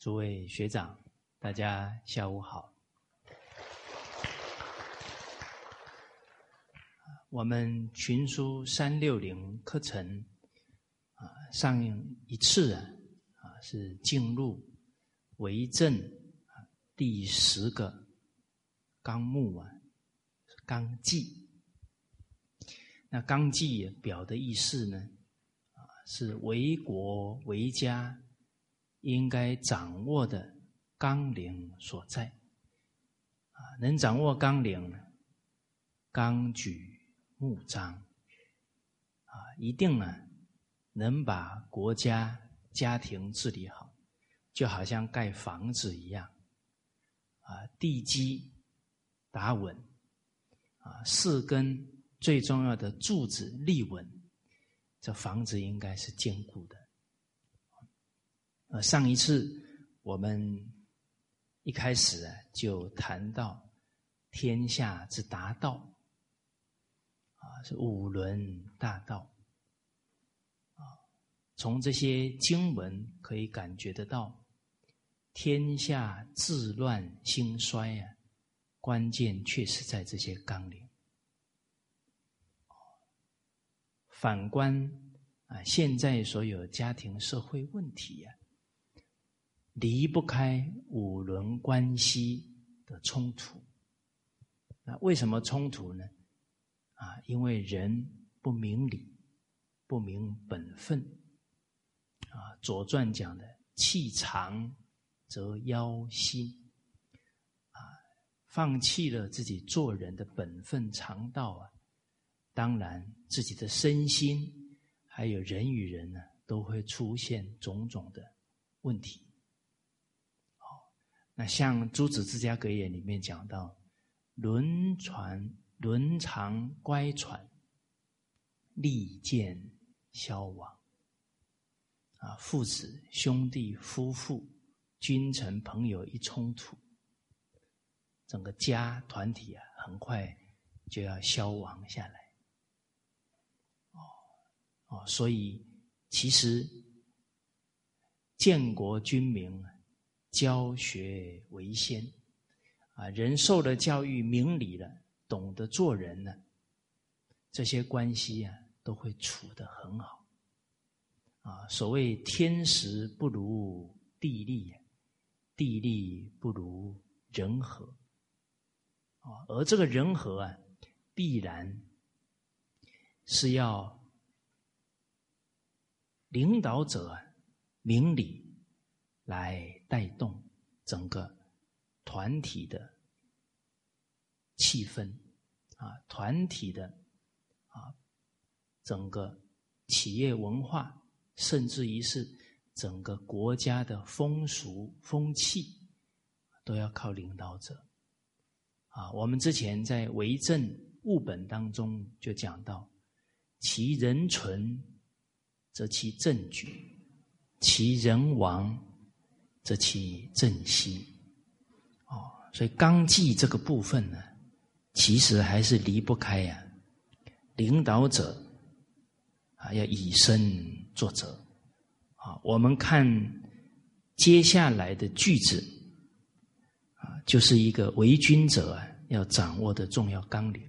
诸位学长，大家下午好。我们群书三六零课程啊，上一次啊啊是进入为政啊第十个纲目啊纲纪。那纲纪表的意思呢啊是为国为家应该掌握的纲领所在啊，能掌握纲领，纲举。目张啊，一定呢能把国家家庭治理好，就好像盖房子一样啊，地基打稳啊，四根最重要的柱子立稳，这房子应该是坚固的。呃，上一次我们一开始啊就谈到天下之达道。啊，是五伦大道啊！从这些经文可以感觉得到，天下治乱兴衰啊，关键确实在这些纲领。反观啊，现在所有家庭社会问题呀，离不开五伦关系的冲突。那为什么冲突呢？啊，因为人不明理，不明本分，啊，《左传》讲的“气长则妖心”，啊，放弃了自己做人的本分常道啊，当然自己的身心还有人与人呢，都会出现种种的问题。那像《诸子之家格言》里面讲到，轮船。伦常乖舛，利剑消亡。啊，父子、兄弟、夫妇、君臣、朋友一冲突，整个家团体啊，很快就要消亡下来。哦哦，所以其实建国军民，教学为先啊，人受了教育，明理了。懂得做人了，这些关系啊都会处得很好。啊，所谓天时不如地利，地利不如人和。啊，而这个人和啊，必然是要领导者明理来带动整个团体的。气氛，啊，团体的，啊，整个企业文化，甚至于是整个国家的风俗风气，都要靠领导者。啊，我们之前在为政务本当中就讲到，其人存，则其政举；其人亡，则其正息。哦，所以纲纪这个部分呢。其实还是离不开呀，领导者啊要以身作则啊。我们看接下来的句子啊，就是一个为君者啊要掌握的重要纲领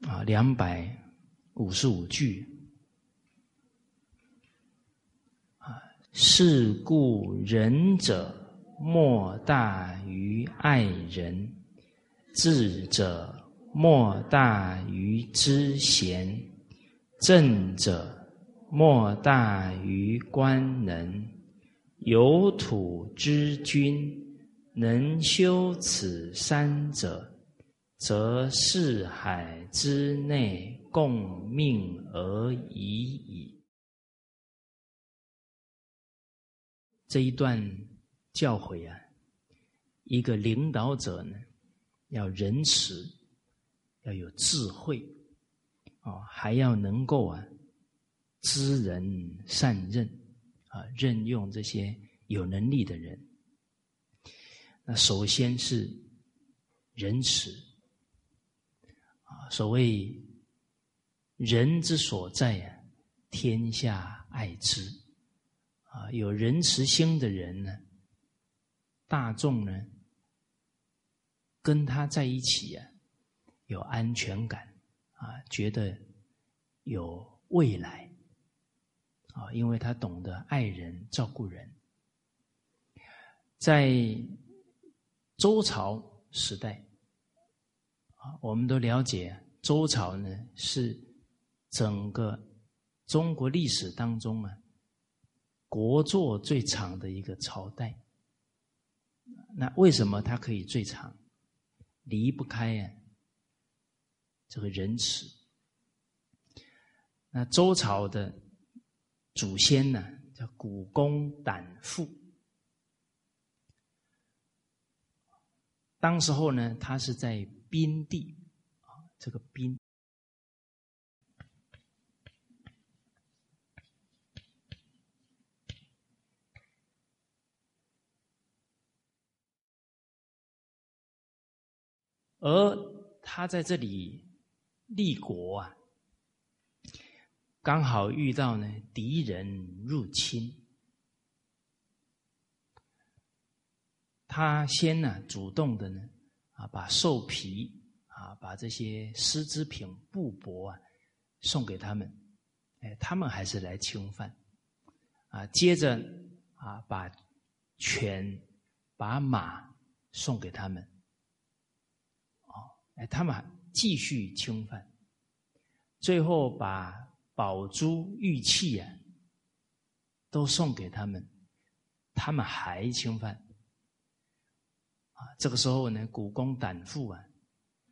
啊，两百五十五句啊，是故仁者莫大于爱人。智者莫大于知贤，正者莫大于官能。有土之君，能修此三者，则四海之内共命而已矣。这一段教诲啊，一个领导者呢？要仁慈，要有智慧，啊，还要能够啊知人善任，啊，任用这些有能力的人。那首先是仁慈，啊，所谓人之所在啊，天下爱之。啊，有仁慈心的人呢，大众呢，跟他在一起啊，有安全感啊，觉得有未来啊，因为他懂得爱人、照顾人。在周朝时代啊，我们都了解，周朝呢是整个中国历史当中啊国祚最长的一个朝代。那为什么它可以最长？离不开呀这个仁慈。那周朝的祖先呢，叫古公胆父。当时候呢，他是在宾地啊，这个宾，而他在这里立国啊，刚好遇到呢敌人入侵。他先呢，主动的呢，啊，把兽皮啊，把这些丝织品、布帛啊，送给他们，哎，他们还是来侵犯，啊，接着啊，把犬、把马送给他们，哎，他们继续侵犯，最后把宝珠、玉器啊，都送给他们，他们还侵犯。这个时候呢，古公胆父啊，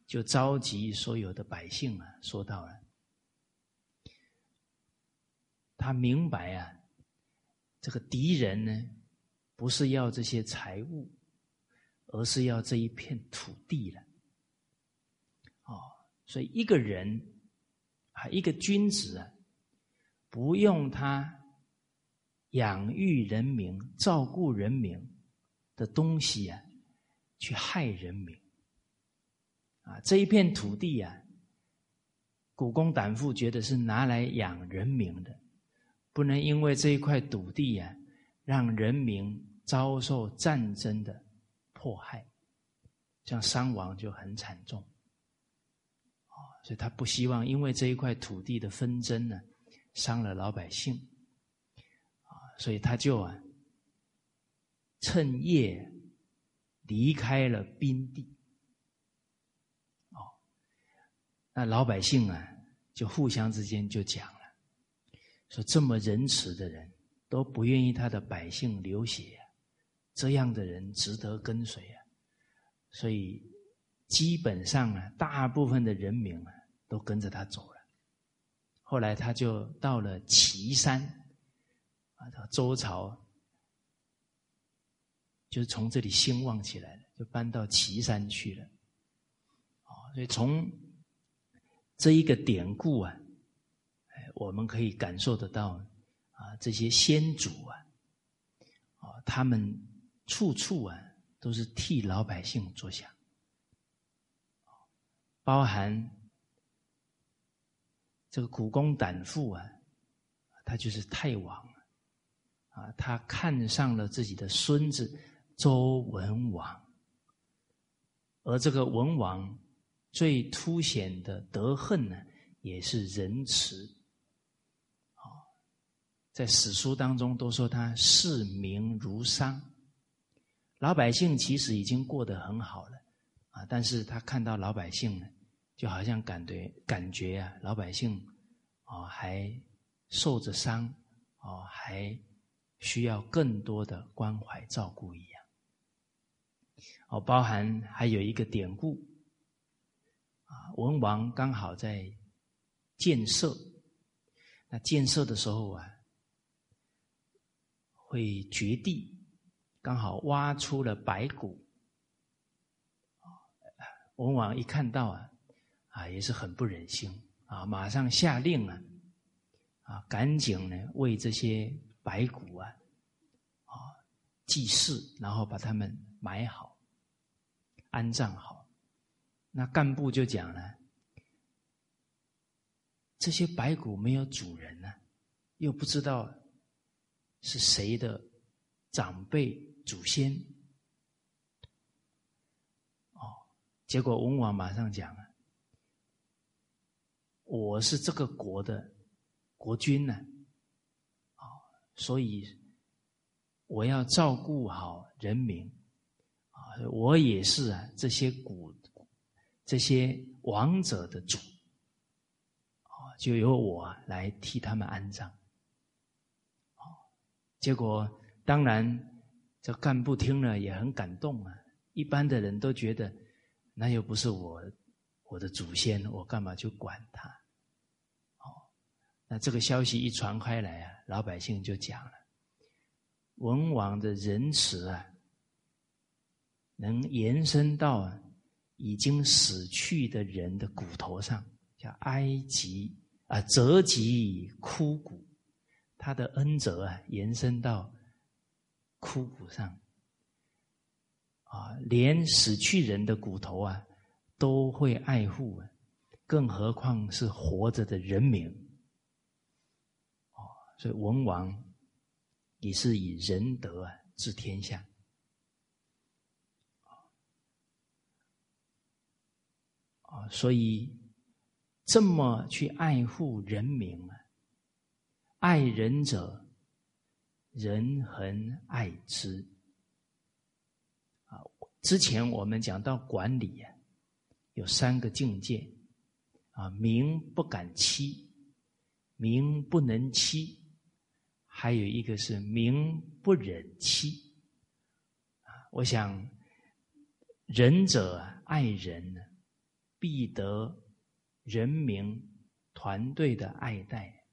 就召集所有的百姓啊，说到了，他明白啊，这个敌人呢，不是要这些财物，而是要这一片土地了。所以一个人啊，一个君子啊，不用他养育人民、照顾人民的东西啊。去害人民啊！这一片土地啊，古公胆父觉得是拿来养人民的，不能因为这一块土地啊，让人民遭受战争的迫害，这样伤亡就很惨重！所以他不希望因为这一块土地的纷争呢，伤了老百姓啊！所以他就啊，趁夜。离开了兵地，哦，那老百姓啊，就互相之间就讲了，说这么仁慈的人都不愿意他的百姓流血，这样的人值得跟随啊，所以基本上啊，大部分的人民啊都跟着他走了。后来他就到了岐山，啊，周朝。就是从这里兴旺起来了，就搬到岐山去了。啊，所以从这一个典故啊，哎，我们可以感受得到啊，这些先祖啊，啊，他们处处啊都是替老百姓着想，包含这个古公胆父啊，他就是太王啊，他看上了自己的孙子。周文王，而这个文王最凸显的德恨呢，也是仁慈。啊，在史书当中都说他视民如商，老百姓其实已经过得很好了啊，但是他看到老百姓呢，就好像感觉感觉啊，老百姓啊还受着伤啊，还需要更多的关怀照顾一样。哦，包含还有一个典故，啊，文王刚好在建设，那建设的时候啊，会掘地，刚好挖出了白骨，文王一看到啊，啊也是很不忍心啊，马上下令啊，啊赶紧呢为这些白骨啊，啊祭祀，然后把他们埋好。安葬好，那干部就讲了：这些白骨没有主人呢，又不知道是谁的长辈祖先，哦，结果文王马上讲了：“我是这个国的国君呢，啊，所以我要照顾好人民，啊，我也是啊这些古这些王者的主。”啊就由我来替他们安葬，啊，结果当然这干部听了也很感动啊。一般的人都觉得那又不是我我的祖先，我干嘛去管他？那这个消息一传开来啊，老百姓就讲了：文王的仁慈啊，能延伸到已经死去的人的骨头上，叫埃及。啊，折及枯骨，他的恩泽啊，延伸到枯骨上，啊，连死去人的骨头啊，都会爱护啊，更何况是活着的人民，所以文王也是以仁德啊治天下，啊，所以。这么去爱护人民啊，爱人者，人恒爱之。啊，之前我们讲到管理啊，有三个境界啊，民不敢欺，民不能欺，还有一个是民不忍欺。啊，我想仁者爱人呢，必得。人民团队的爱戴，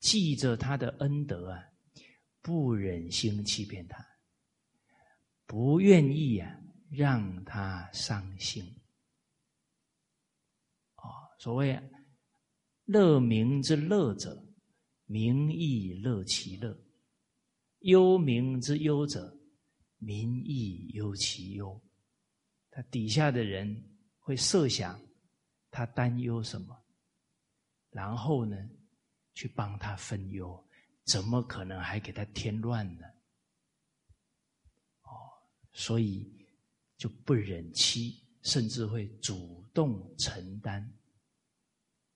记着他的恩德啊，不忍心欺骗他，不愿意啊让他伤心。哦，所谓乐民之乐者，民亦乐其乐；忧民之忧者，民亦忧其忧。他底下的人会设想。他担忧什么？然后呢，去帮他分忧，怎么可能还给他添乱呢？哦，所以就不忍欺，甚至会主动承担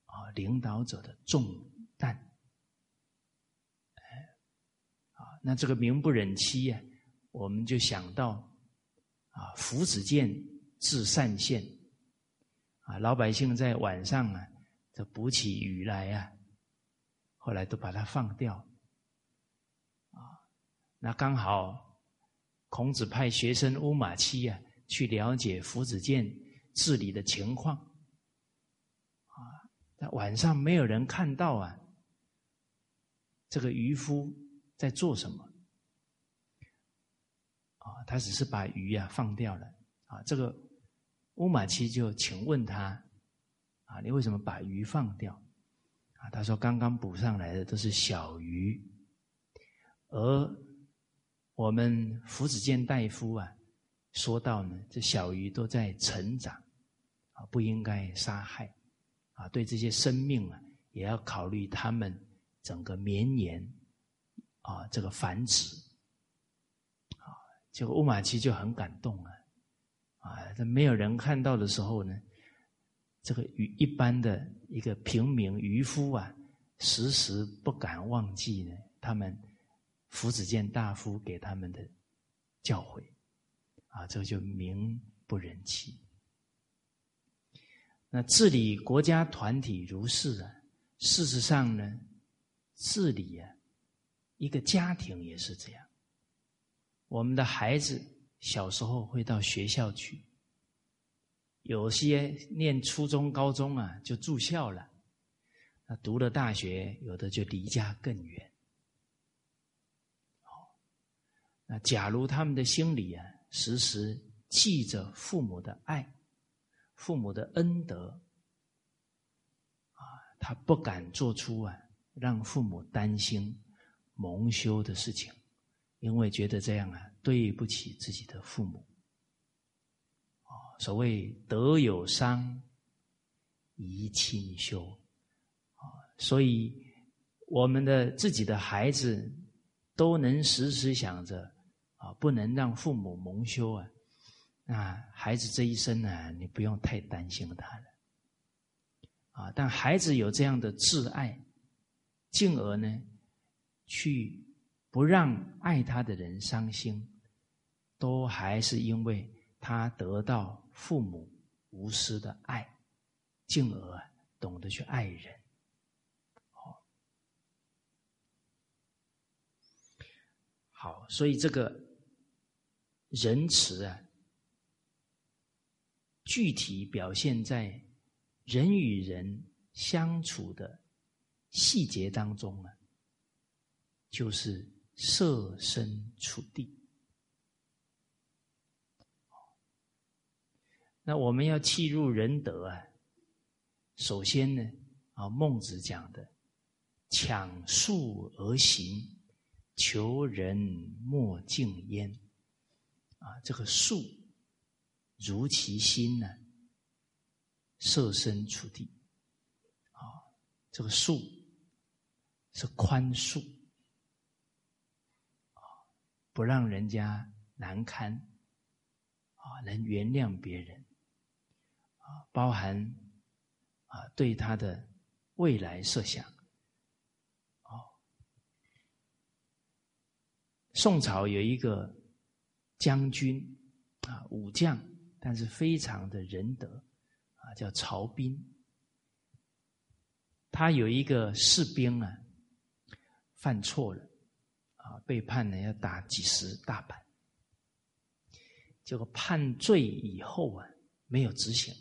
啊领导者的重担。哎，啊，那这个名不忍欺呀，我们就想到啊，夫子剑至善县。啊，老百姓在晚上啊，这捕起鱼来啊，后来都把它放掉。啊，那刚好孔子派学生乌马期啊，去了解夫子剑治理的情况。啊，那晚上没有人看到啊，这个渔夫在做什么？啊，他只是把鱼啊放掉了。啊，这个。乌马七就请问他：“啊，你为什么把鱼放掉？”啊，他说：“刚刚捕上来的都是小鱼，而我们福子健大夫啊，说到呢，这小鱼都在成长，啊，不应该杀害，啊，对这些生命啊，也要考虑他们整个绵延，啊，这个繁殖，啊，结果乌马奇就很感动啊。”啊，在没有人看到的时候呢，这个渔一般的一个平民渔夫啊，时时不敢忘记呢，他们福子健大夫给他们的教诲，啊，这个就名不忍欺。那治理国家团体如是啊，事实上呢，治理啊，一个家庭也是这样，我们的孩子。小时候会到学校去，有些念初中、高中啊就住校了，那读了大学，有的就离家更远。哦，那假如他们的心里啊时时记着父母的爱、父母的恩德，啊，他不敢做出啊让父母担心、蒙羞的事情。因为觉得这样啊，对不起自己的父母。所谓德有伤，贻亲羞。啊，所以我们的自己的孩子都能时时想着啊，不能让父母蒙羞啊，那孩子这一生呢，你不用太担心他了。啊，但孩子有这样的挚爱，进而呢，去不让爱他的人伤心，都还是因为他得到父母无私的爱，进而懂得去爱人。好，好，所以这个仁慈啊，具体表现在。人与人相处的细节当中啊，就是设身处地。那我们要弃入仁德啊，首先呢，啊，孟子讲的“抢速而行，求人莫敬焉”，啊，这个速如其心呢。设身处地，啊，这个恕是宽恕，不让人家难堪，啊，能原谅别人，啊，包含啊对他的未来设想，哦，宋朝有一个将军啊武将，但是非常的仁德。啊，叫曹彬，他有一个士兵啊，犯错了，啊，被判呢要打几十大板，结果判罪以后啊，没有执行，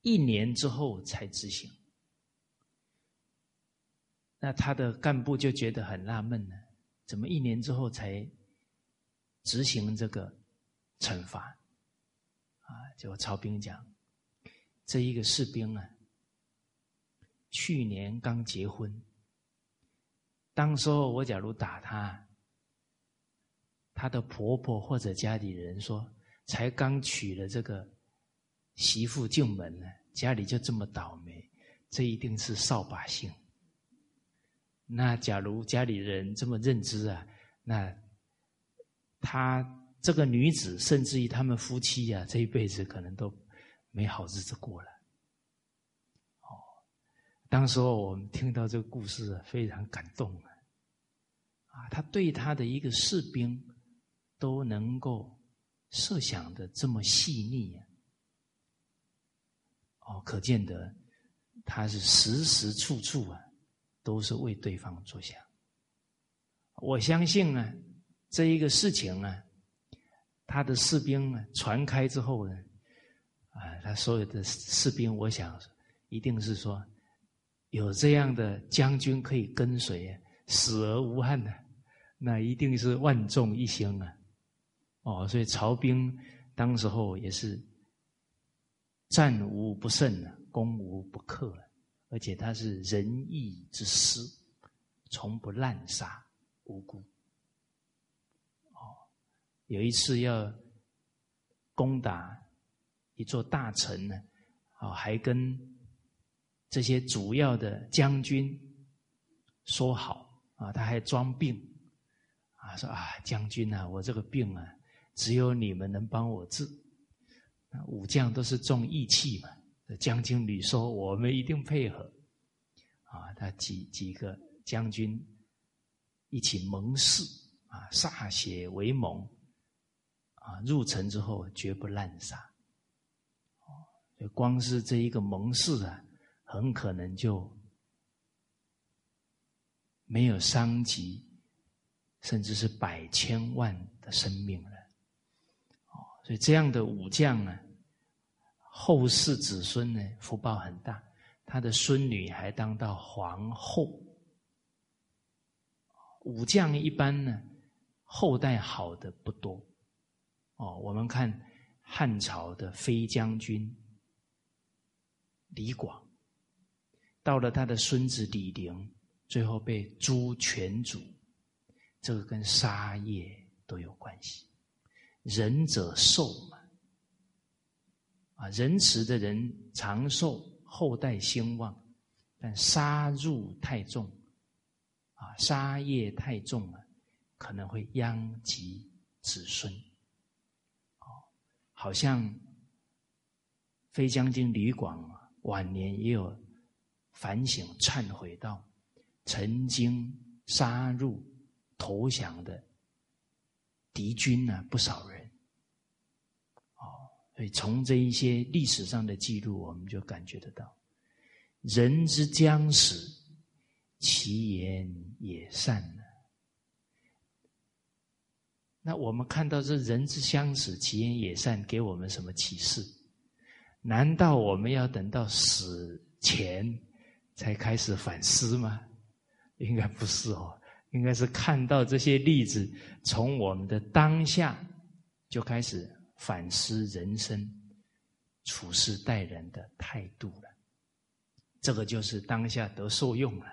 一年之后才执行，那他的干部就觉得很纳闷呢，怎么一年之后才执行这个惩罚？啊，结果曹彬讲。这一个士兵啊，去年刚结婚。当时候我假如打他，他的婆婆或者家里人说，才刚娶了这个媳妇进门呢，家里就这么倒霉，这一定是扫把星。那假如家里人这么认知啊，那他这个女子，甚至于他们夫妻啊，这一辈子可能都。没好日子过了，哦，当时候我们听到这个故事非常感动啊，他对他的一个士兵都能够设想的这么细腻啊，哦，可见得他是时时处处啊都是为对方着想。我相信呢，这一个事情呢，他的士兵呢传开之后呢。啊，他所有的士兵，我想一定是说有这样的将军可以跟随，死而无憾的，那一定是万众一心啊！哦，所以曹兵当时候也是战无不胜啊，攻无不克，而且他是仁义之师，从不滥杀无辜。哦，有一次要攻打。一座大城呢，啊，还跟这些主要的将军说好啊，他还装病啊，说啊，将军啊，我这个病啊，只有你们能帮我治。武将都是重义气嘛，将军屡说，我们一定配合。啊，他几几个将军一起盟誓啊，歃血为盟啊，入城之后绝不滥杀。就光是这一个盟誓啊，很可能就没有伤及，甚至是百千万的生命了。哦，所以这样的武将呢，后世子孙呢福报很大，他的孙女还当到皇后。武将一般呢，后代好的不多。哦，我们看汉朝的飞将军。李广到了他的孙子李陵，最后被诛全族，这个跟杀业都有关系。仁者寿嘛，啊，仁慈的人长寿，后代兴旺；但杀入太重，啊，杀业太重了，可能会殃及子孙。哦，好像飞将军李广晚年也有反省忏悔到，曾经杀入投降的敌军呢不少人。哦，所以从这一些历史上的记录，我们就感觉得到，人之将死。其言也善呢？那我们看到这人之将死，其言也善，给我们什么启示？难道我们要等到死前才开始反思吗？应该不是哦，应该是看到这些例子，从我们的当下就开始反思人生、处事待人的态度了。这个就是当下得受用了。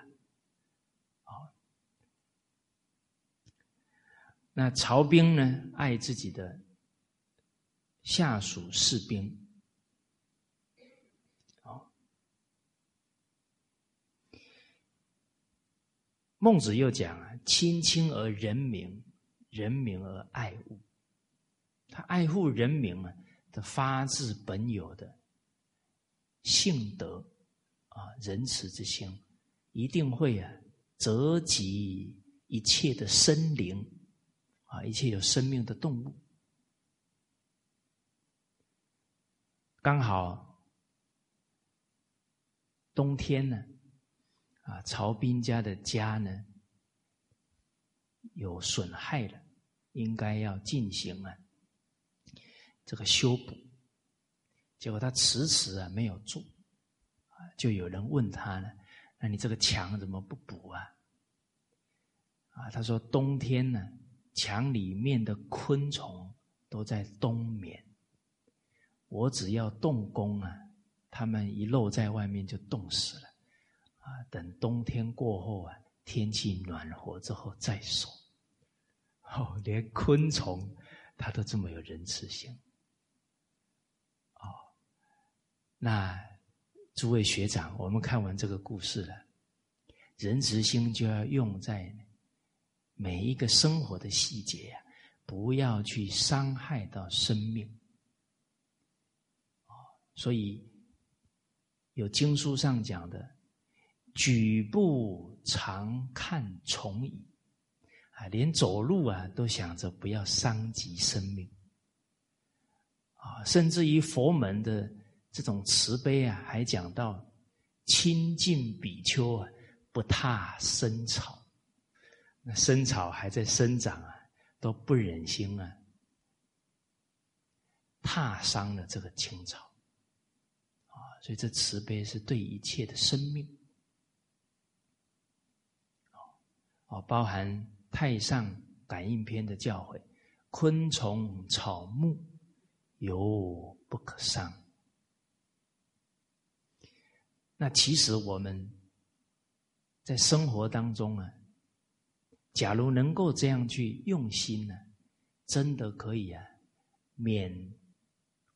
那曹兵呢？爱自己的下属士兵，孟子又讲啊：“亲亲而人民，人民而爱物。”他爱护人民啊的发自本有的性德啊，仁慈之心，一定会啊泽及一切的生灵。啊，一切有生命的动物，刚好冬天呢，啊，曹斌家的家呢有损害了，应该要进行啊这个修补，结果他迟迟啊没有做，啊，就有人问他呢，那你这个墙怎么不补啊？啊，他说冬天呢。墙里面的昆虫都在冬眠，我只要动工啊，它们一露在外面就冻死了，啊，等冬天过后啊，天气暖和之后再说。哦，连昆虫它都这么有仁慈心，哦，那诸位学长，我们看完这个故事了，仁慈心就要用在。每一个生活的细节呀，不要去伤害到生命。哦所以有经书上讲的“举步常看虫蚁”，啊，连走路啊都想着不要伤及生命。啊，甚至于佛门的这种慈悲啊，还讲到“亲近比丘啊，不踏生草”。那生草还在生长啊，都不忍心啊，踏伤了这个青草啊，所以这慈悲是对一切的生命，哦，包含太上感应篇的教诲：昆虫草木犹不可伤。那其实我们在生活当中啊。假如能够这样去用心呢，真的可以啊，免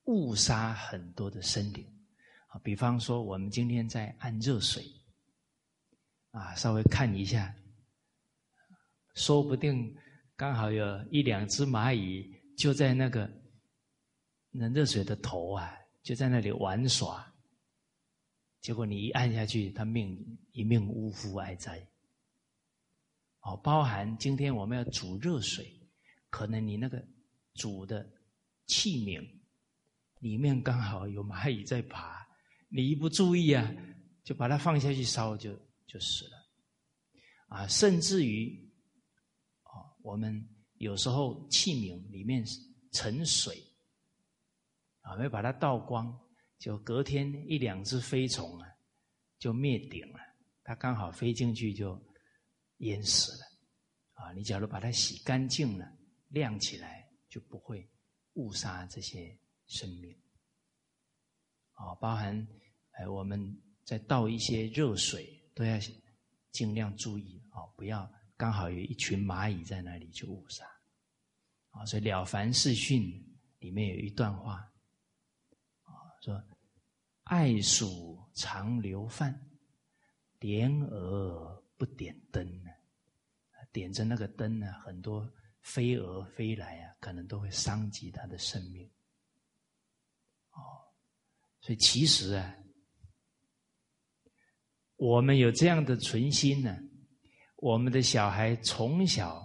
误杀很多的生灵啊。比方说，我们今天在按热水啊，稍微看一下，说不定刚好有一两只蚂蚁就在那个那热水的头啊，就在那里玩耍，结果你一按下去，它命一命呜呼，哀哉。哦，包含今天我们要煮热水，可能你那个煮的器皿里面刚好有蚂蚁在爬，你一不注意啊，就把它放下去烧，就就死了。啊，甚至于，我们有时候器皿里面盛水，啊，没把它倒光，就隔天一两只飞虫啊，就灭顶了。它刚好飞进去就。淹死了，啊！你假如把它洗干净了、晾起来，就不会误杀这些生命。啊，包含哎，我们在倒一些热水，都要尽量注意啊，不要刚好有一群蚂蚁在那里就误杀。啊，所以《了凡四训》里面有一段话，啊，说：“爱鼠常留饭，莲蛾。”不点灯呢？点着那个灯呢，很多飞蛾飞来啊，可能都会伤及他的生命。哦，所以其实啊，我们有这样的存心呢，我们的小孩从小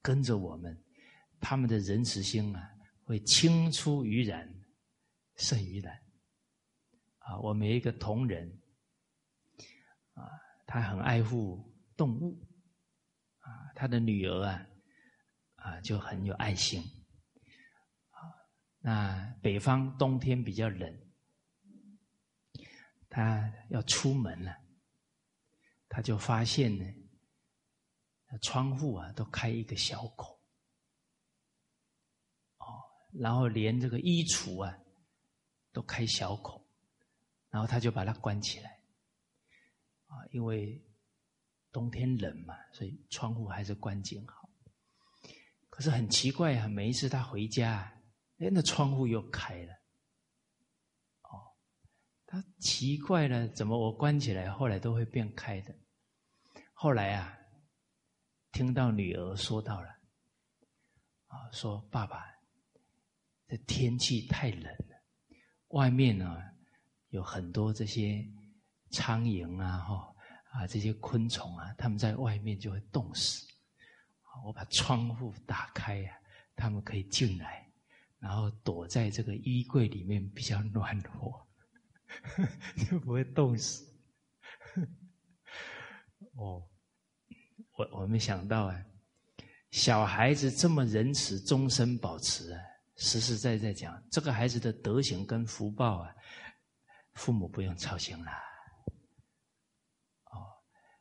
跟着我们，他们的仁慈心啊，会青出于蓝胜于蓝。啊，我们一个同仁啊，他很爱护动物啊，他的女儿啊啊就很有爱心啊。那北方冬天比较冷，他要出门了，他就发现呢，窗户啊都开一个小口，哦，然后连这个衣橱啊都开小口。然后他就把它关起来，啊，因为冬天冷嘛，所以窗户还是关紧好。可是很奇怪啊，每一次他回家，哎，那窗户又开了。哦，他奇怪了，怎么我关起来，后来都会变开的？后来啊，听到女儿说到了，啊，说爸爸，这天气太冷了，外面呢。有很多这些苍蝇啊，哈啊，这些昆虫啊，他们在外面就会冻死。我把窗户打开呀，他们可以进来，然后躲在这个衣柜里面比较暖和，就不会冻死。哦，我我没想到啊，小孩子这么仁慈，终身保持啊，实实在在讲，这个孩子的德行跟福报啊。父母不用操心了，哦，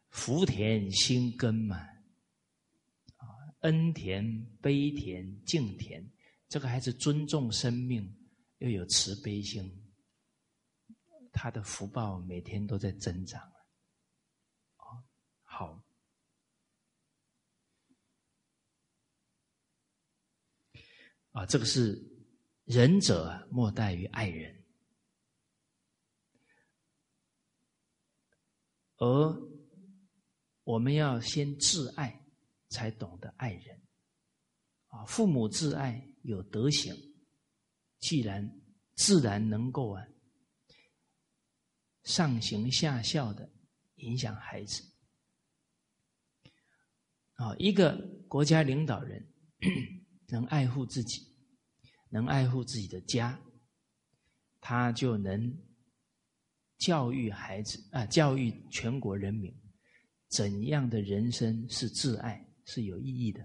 福田心根嘛，啊，恩田、悲田、敬田，这个孩子尊重生命，又有慈悲心，他的福报每天都在增长，哦，好，啊，这个是仁者莫大于爱人。而我们要先自爱，才懂得爱人。啊，父母自爱有德行，既然自然能够啊上行下效的影响孩子。啊，一个国家领导人 能爱护自己，能爱护自己的家，他就能。教育孩子啊，教育全国人民，怎样的人生是自爱是有意义的？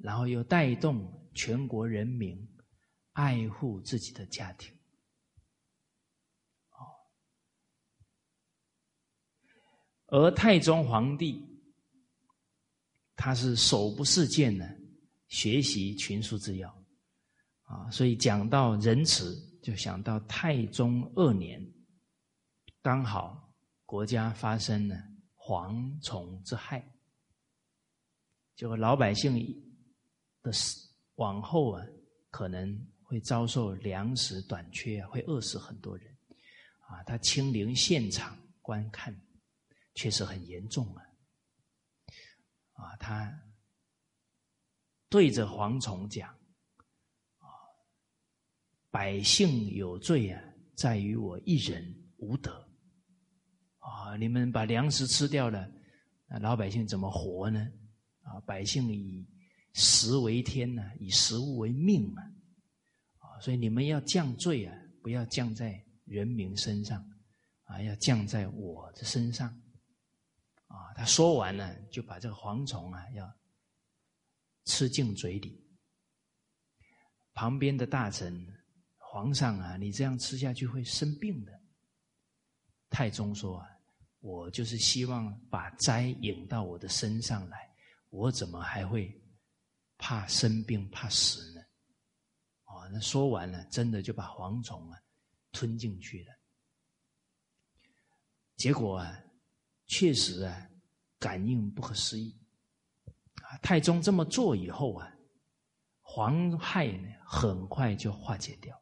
然后又带动全国人民爱护自己的家庭，而太宗皇帝他是手不释卷呢，学习群书之要啊，所以讲到仁慈。就想到太宗二年，刚好国家发生了蝗虫之害，结果老百姓的死往后啊，可能会遭受粮食短缺，会饿死很多人啊。他亲临现场观看，确实很严重啊。啊，他对着蝗虫讲。百姓有罪啊，在于我一人无德啊！你们把粮食吃掉了，那老百姓怎么活呢？啊，百姓以食为天呐，以食物为命啊！啊，所以你们要降罪啊，不要降在人民身上啊，要降在我的身上啊！他说完了，就把这个蝗虫啊要吃进嘴里，旁边的大臣。皇上啊，你这样吃下去会生病的。太宗说：“啊，我就是希望把灾引到我的身上来，我怎么还会怕生病、怕死呢？”哦，那说完了，真的就把蝗虫啊吞进去了。结果啊，确实啊，感应不可思议。太宗这么做以后啊，皇害呢很快就化解掉。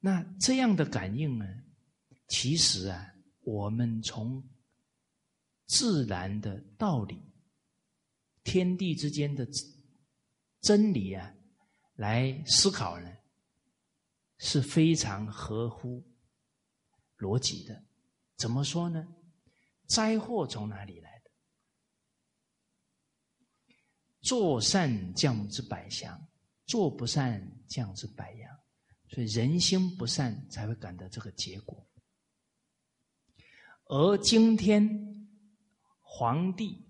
那这样的感应呢？其实啊，我们从自然的道理、天地之间的真理啊，来思考呢，是非常合乎逻辑的。怎么说呢？灾祸从哪里来的？做善降之百祥，做不善降之百殃。所以人心不善，才会感到这个结果。而今天皇帝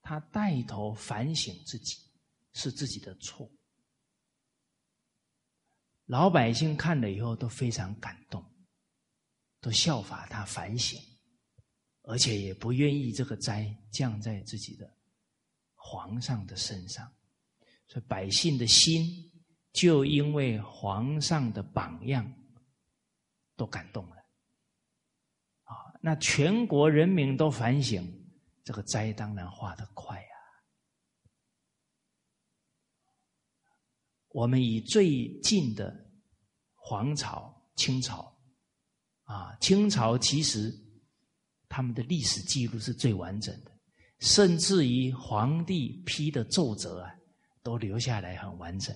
他带头反省自己，是自己的错。老百姓看了以后都非常感动，都效法他反省，而且也不愿意这个灾降在自己的皇上的身上，所以百姓的心。就因为皇上的榜样，都感动了，啊，那全国人民都反省，这个灾当然化得快啊。我们以最近的皇朝清朝，啊，清朝其实他们的历史记录是最完整的，甚至于皇帝批的奏折啊，都留下来很完整。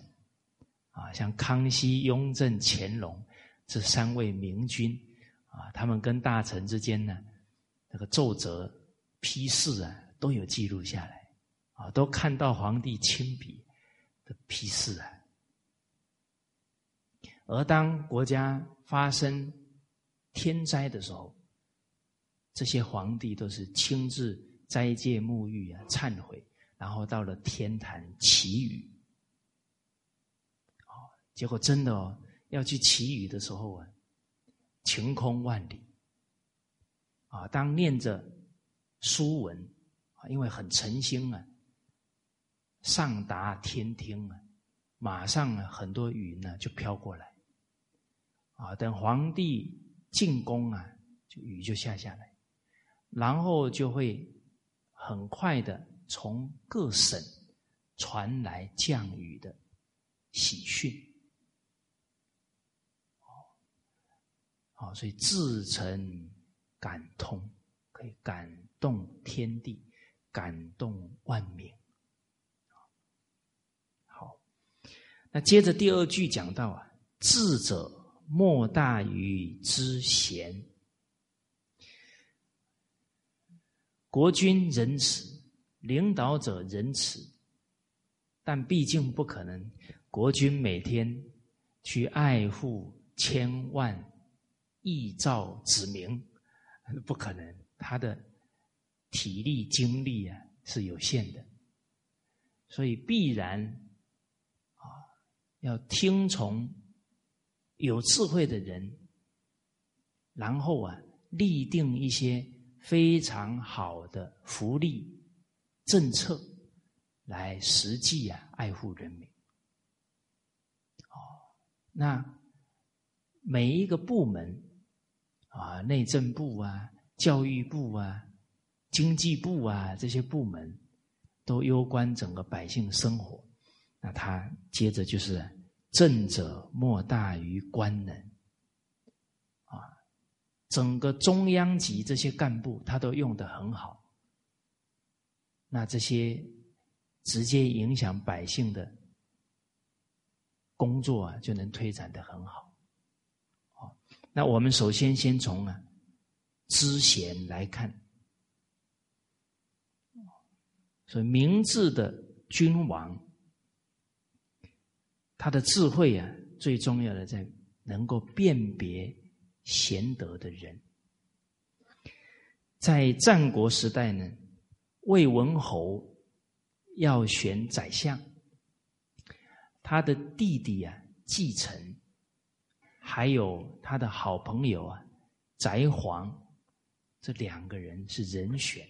啊，像康熙、雍正、乾隆这三位明君啊，他们跟大臣之间呢，那个奏折批示啊，都有记录下来啊，都看到皇帝亲笔的批示啊。而当国家发生天灾的时候，这些皇帝都是亲自斋戒沐浴啊，忏悔，然后到了天坛祈雨。结果真的哦，要去祈雨的时候啊，晴空万里啊！当念着书文啊，因为很诚心啊，上达天听啊，马上啊很多雨呢就飘过来啊。等皇帝进宫啊，就雨就下下来，然后就会很快的从各省传来降雨的喜讯。好，所以自成感通，可以感动天地，感动万民。好，那接着第二句讲到啊，智者莫大于知贤，国君仁慈，领导者仁慈，但毕竟不可能，国君每天去爱护千万。亿兆子民，不可能，他的体力精力啊是有限的，所以必然啊要听从有智慧的人，然后啊立定一些非常好的福利政策，来实际啊爱护人民。哦，那每一个部门。啊，内政部啊，教育部啊，经济部啊，这些部门都攸关整个百姓生活。那他接着就是政者莫大于官能，整个中央级这些干部他都用的很好。那这些直接影响百姓的工作啊，就能推展的很好。那我们首先先从啊知贤来看，所以明智的君王，他的智慧啊，最重要的在能够辨别贤德的人。在战国时代呢，魏文侯要选宰相，他的弟弟啊继承。还有他的好朋友啊，翟黄，这两个人是人选。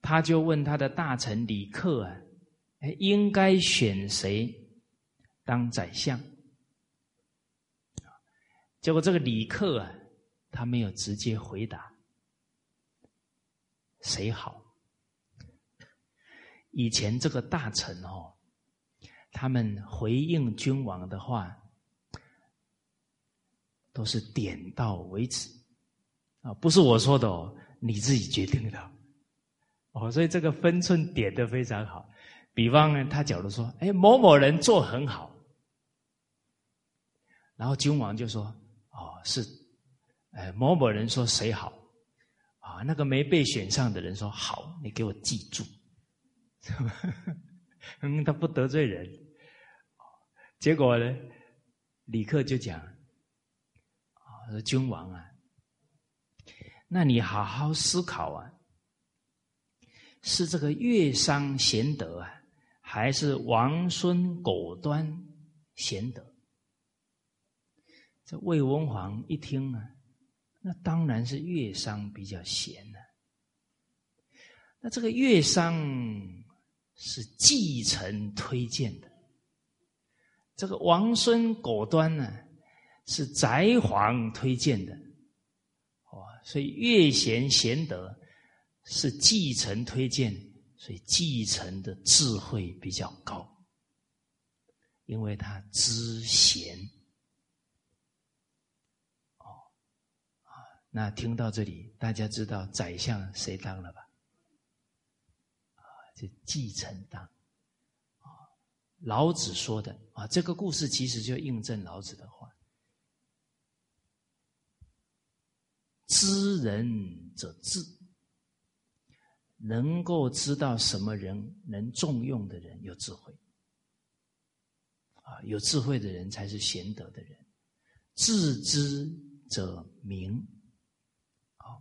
他就问他的大臣李克啊，哎，应该选谁当宰相？结果这个李克啊，他没有直接回答谁好。以前这个大臣哦，他们回应君王的话。都是点到为止，啊，不是我说的哦，你自己决定的。哦，所以这个分寸点的非常好。比方呢，他假如说，哎，某某人做很好，然后君王就说，哦，是，哎，某某人说谁好，啊，那个没被选上的人说好，你给我记住，嗯，他不得罪人。结果呢，李克就讲，啊，君王啊，那你好好思考啊。是这个乐商贤德啊，还是王孙果端贤德？这魏文皇一听啊，那当然是乐商比较贤了。那这个乐商是继承推荐的，这个王孙果端呢是翟皇推荐的，哦，所以乐贤贤德。是继承推荐，所以继承的智慧比较高，因为他知贤。哦，啊，那听到这里，大家知道宰相谁当了吧？啊，这继承当。啊，老子说的啊，这个故事其实就印证老子的话：知人者智。能够知道什么人能重用的人有智慧，啊，有智慧的人才是贤德的人。自知者明，啊，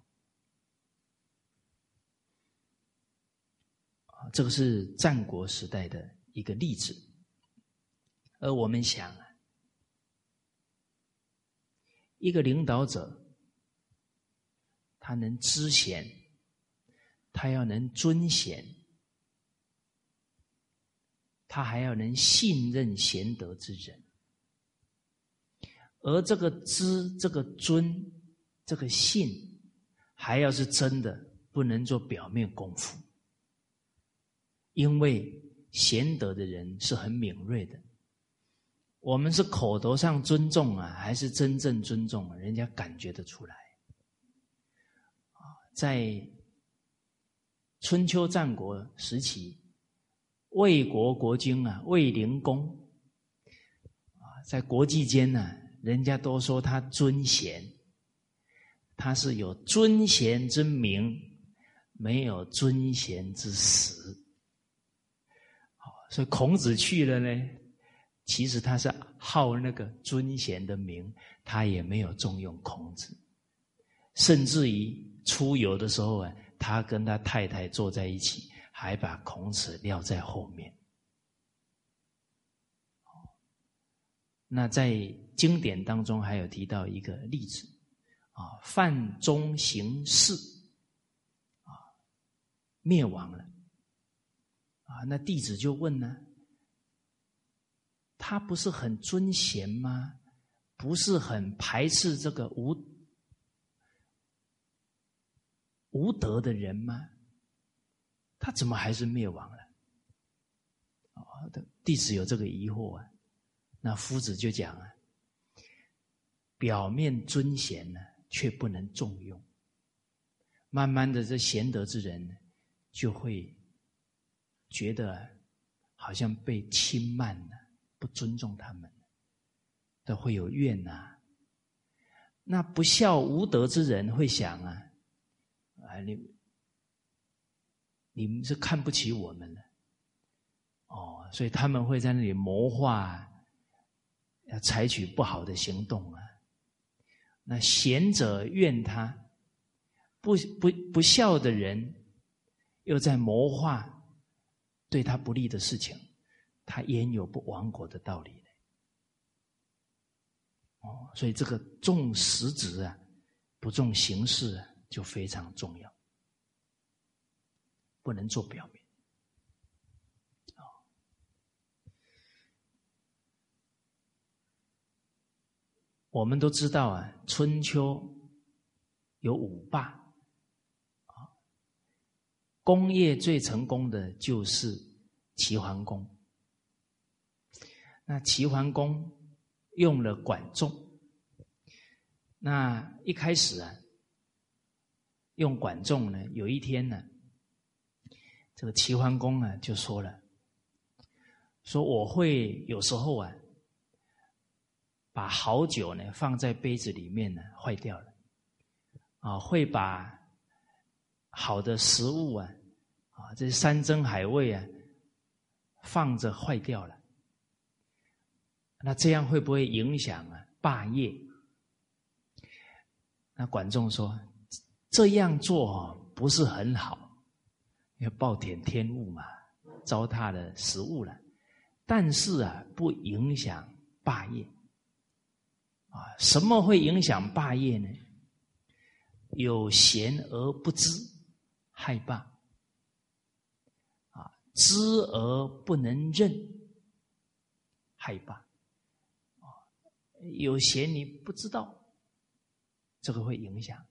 啊，这个是战国时代的一个例子。而我们想，一个领导者，他能知贤。他要能尊贤，他还要能信任贤德之人，而这个知、这个尊、这个信，还要是真的，不能做表面功夫。因为贤德的人是很敏锐的，我们是口头上尊重啊，还是真正尊重，人家感觉得出来。啊，在。春秋战国时期，魏国国君啊，魏灵公啊，在国际间呢，人家都说他尊贤，他是有尊贤之名，没有尊贤之实。所以孔子去了呢，其实他是好那个尊贤的名，他也没有重用孔子，甚至于出游的时候啊。他跟他太太坐在一起，还把孔子撂在后面。那在经典当中还有提到一个例子，啊，范中行事，啊，灭亡了，啊，那弟子就问呢，他不是很尊贤吗？不是很排斥这个无？无德的人吗？他怎么还是灭亡了？啊，弟子有这个疑惑啊。那夫子就讲啊，表面尊贤呢，却不能重用。慢慢的，这贤德之人就会觉得好像被轻慢了，不尊重他们，都会有怨呐。那不孝无德之人会想啊。啊，你你们是看不起我们了，哦，所以他们会在那里谋划，要采取不好的行动啊。那贤者怨他，不不不孝的人又在谋划对他不利的事情，他焉有不亡国的道理呢？哦，所以这个重实质啊，不重形式啊。就非常重要，不能做表面。我们都知道啊，春秋有五霸，工业最成功的就是齐桓公。那齐桓公用了管仲，那一开始啊。用管仲呢，有一天呢，这个齐桓公啊就说了，说我会有时候啊，把好酒呢放在杯子里面呢坏掉了，啊，会把好的食物啊，啊，这山珍海味啊，放着坏掉了，那这样会不会影响啊霸业？那管仲说。这样做不是很好，要暴殄天物嘛，糟蹋了食物了。但是啊，不影响霸业。啊，什么会影响霸业呢？有贤而不知，害怕。啊，知而不能认，害怕。啊，有贤你不知道，这个会影响。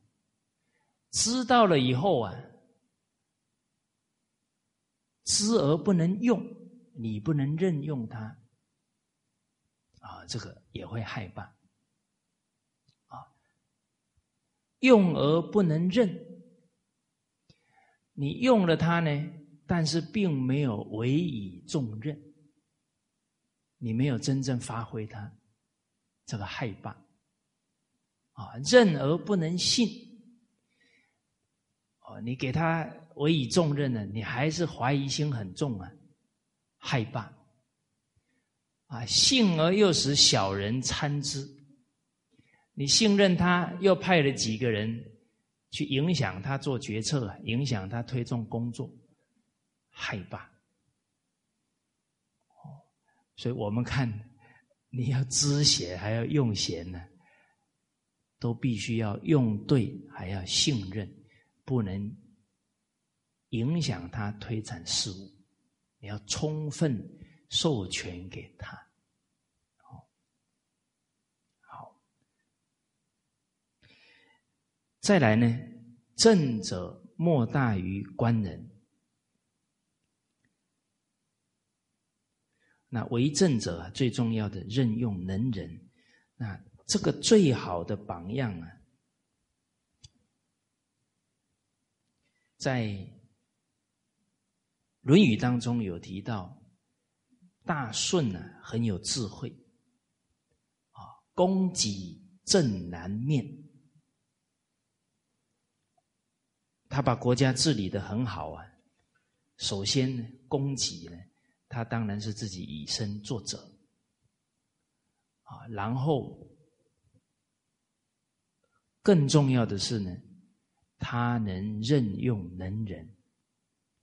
知道了以后啊，知而不能用，你不能任用它，啊，这个也会害怕。啊，用而不能认，你用了它呢，但是并没有委以重任，你没有真正发挥它，这个害怕。啊，任而不能信。哦，你给他委以重任呢，你还是怀疑心很重啊，害怕啊，信而又使小人参之。你信任他，又派了几个人去影响他做决策，影响他推动工作，害怕。所以我们看，你要知贤还要用贤呢，都必须要用对，还要信任。不能影响他推展事务，你要充分授权给他。好，好，再来呢？正者莫大于官人。那为政者最重要的任用能人，那这个最好的榜样啊。在《论语》当中有提到，大舜呢很有智慧，啊，供给正南面，他把国家治理的很好啊。首先呢，供给呢，他当然是自己以身作则，啊，然后更重要的是呢。他能任用能人，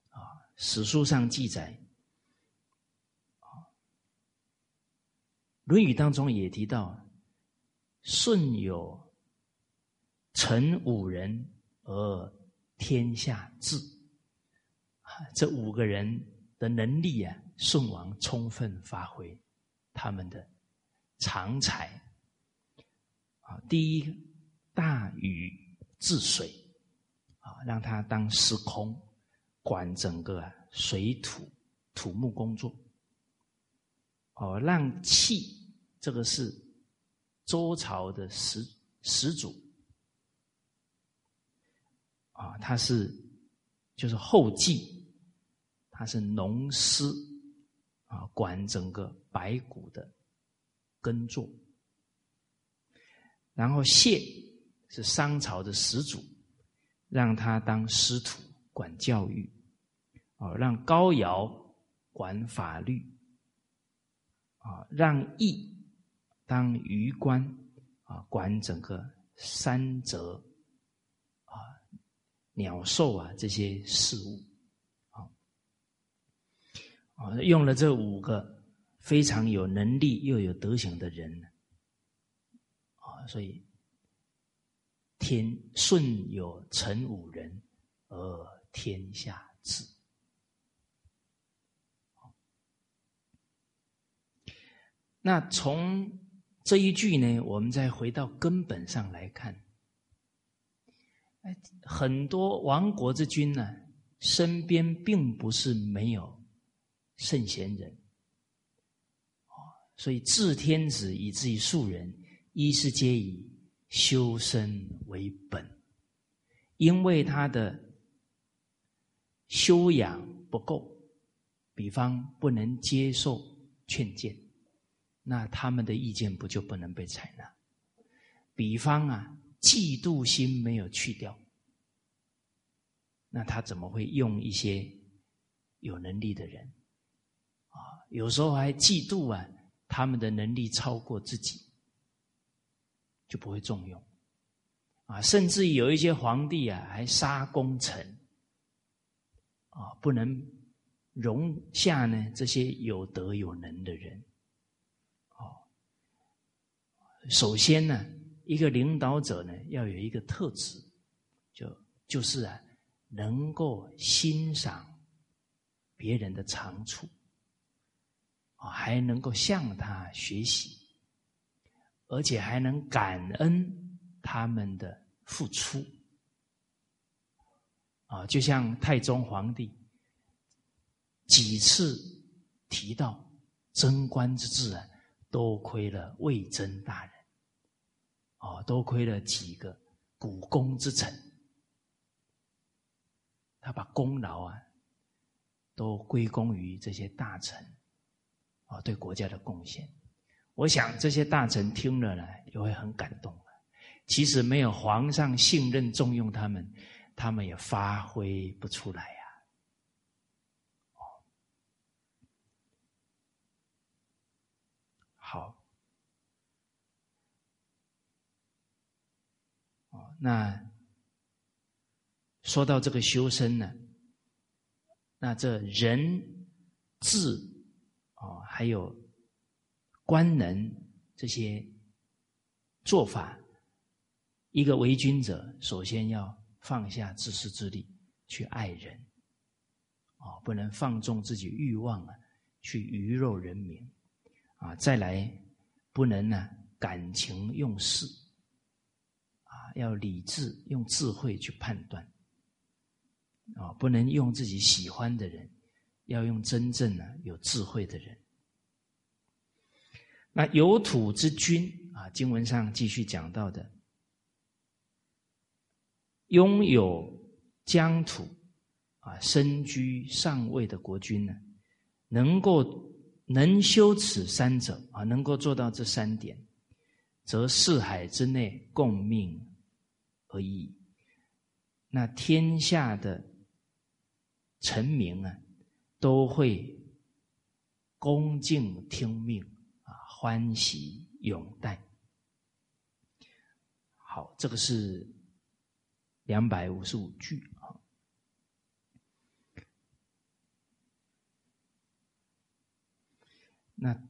啊，史书上记载，《论语》当中也提到，舜有臣五人而天下治，啊这五个人的能力啊，舜王充分发挥他们的长才，啊，第一大禹治水。啊让他当司空，管整个水土土木工作。哦，让气这个是周朝的始始祖啊，他是就是后继，他是农师啊，管整个白骨的耕作。然后谢是商朝的始祖。让他当师徒管教育，啊，让高尧管法律，啊，让义当余官，啊，管整个山泽，鸟兽啊这些事物，啊，啊，用了这五个非常有能力又有德行的人，啊，所以。天顺有成五人，而天下治。那从这一句呢，我们再回到根本上来看，哎很多亡国之君呢，身边并不是没有圣贤人，所以治天子以至于庶人，一是皆以。修身为本，因为他的修养不够，比方不能接受劝谏，那他们的意见不就不能被采纳？比方啊，嫉妒心没有去掉，那他怎么会用一些有能力的人？啊，有时候还嫉妒啊，他们的能力超过自己，就不会重用。啊，甚至有一些皇帝啊，还杀功臣，啊，不能容下呢这些有德有能的人。哦，首先呢，一个领导者呢，要有一个特质，就就是啊，能够欣赏别人的长处，啊，还能够向他学习，而且还能感恩他们的。付出啊，就像太宗皇帝几次提到贞观之治啊，多亏了魏征大人，哦，多亏了几个股肱之臣，他把功劳啊都归功于这些大臣啊对国家的贡献。我想这些大臣听了呢，也会很感动。其实没有皇上信任重用他们，他们也发挥不出来呀。哦，好，哦，那说到这个修身呢，那这人智哦，还有官能这些做法。一个为君者，首先要放下自私自利，去爱人，哦，不能放纵自己欲望啊，去鱼肉人民，啊，再来不能呢感情用事，要理智用智慧去判断，啊，不能用自己喜欢的人，要用真正呢有智慧的人。那有土之君啊，经文上继续讲到的。拥有疆土啊，身居上位的国君呢，能够能修此三者啊，能够做到这三点，则四海之内共命而已。那天下的臣民啊，都会恭敬听命啊，欢喜拥戴。好，这个是。两百五十五句啊，那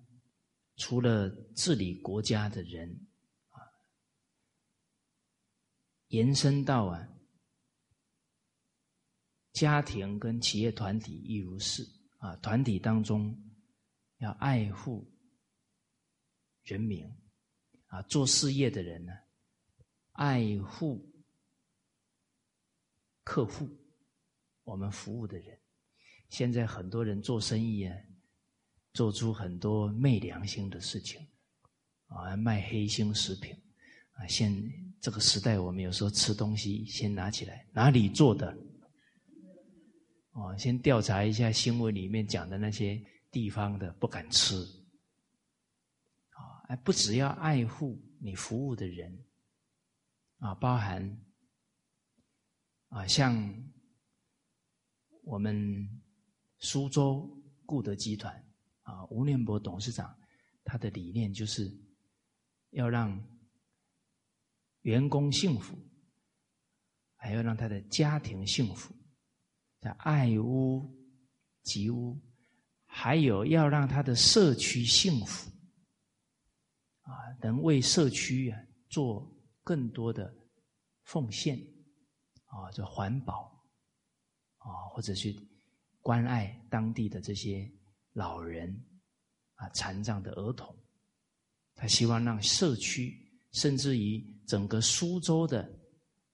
除了治理国家的人啊，延伸到啊，家庭跟企业团体亦如是啊，团体当中要爱护人民啊，做事业的人呢，爱护。客户，我们服务的人，现在很多人做生意啊，做出很多昧良心的事情，啊，卖黑心食品，啊，现这个时代，我们有时候吃东西，先拿起来哪里做的，哦，先调查一下新闻里面讲的那些地方的，不敢吃，啊，不只要爱护你服务的人，啊，包含。啊，像我们苏州固德集团啊，吴念博董事长，他的理念就是要让员工幸福，还要让他的家庭幸福，叫爱屋及乌，还有要让他的社区幸福，啊，能为社区啊做更多的奉献。啊，就环保啊，或者去关爱当地的这些老人啊、残障的儿童，他希望让社区，甚至于整个苏州的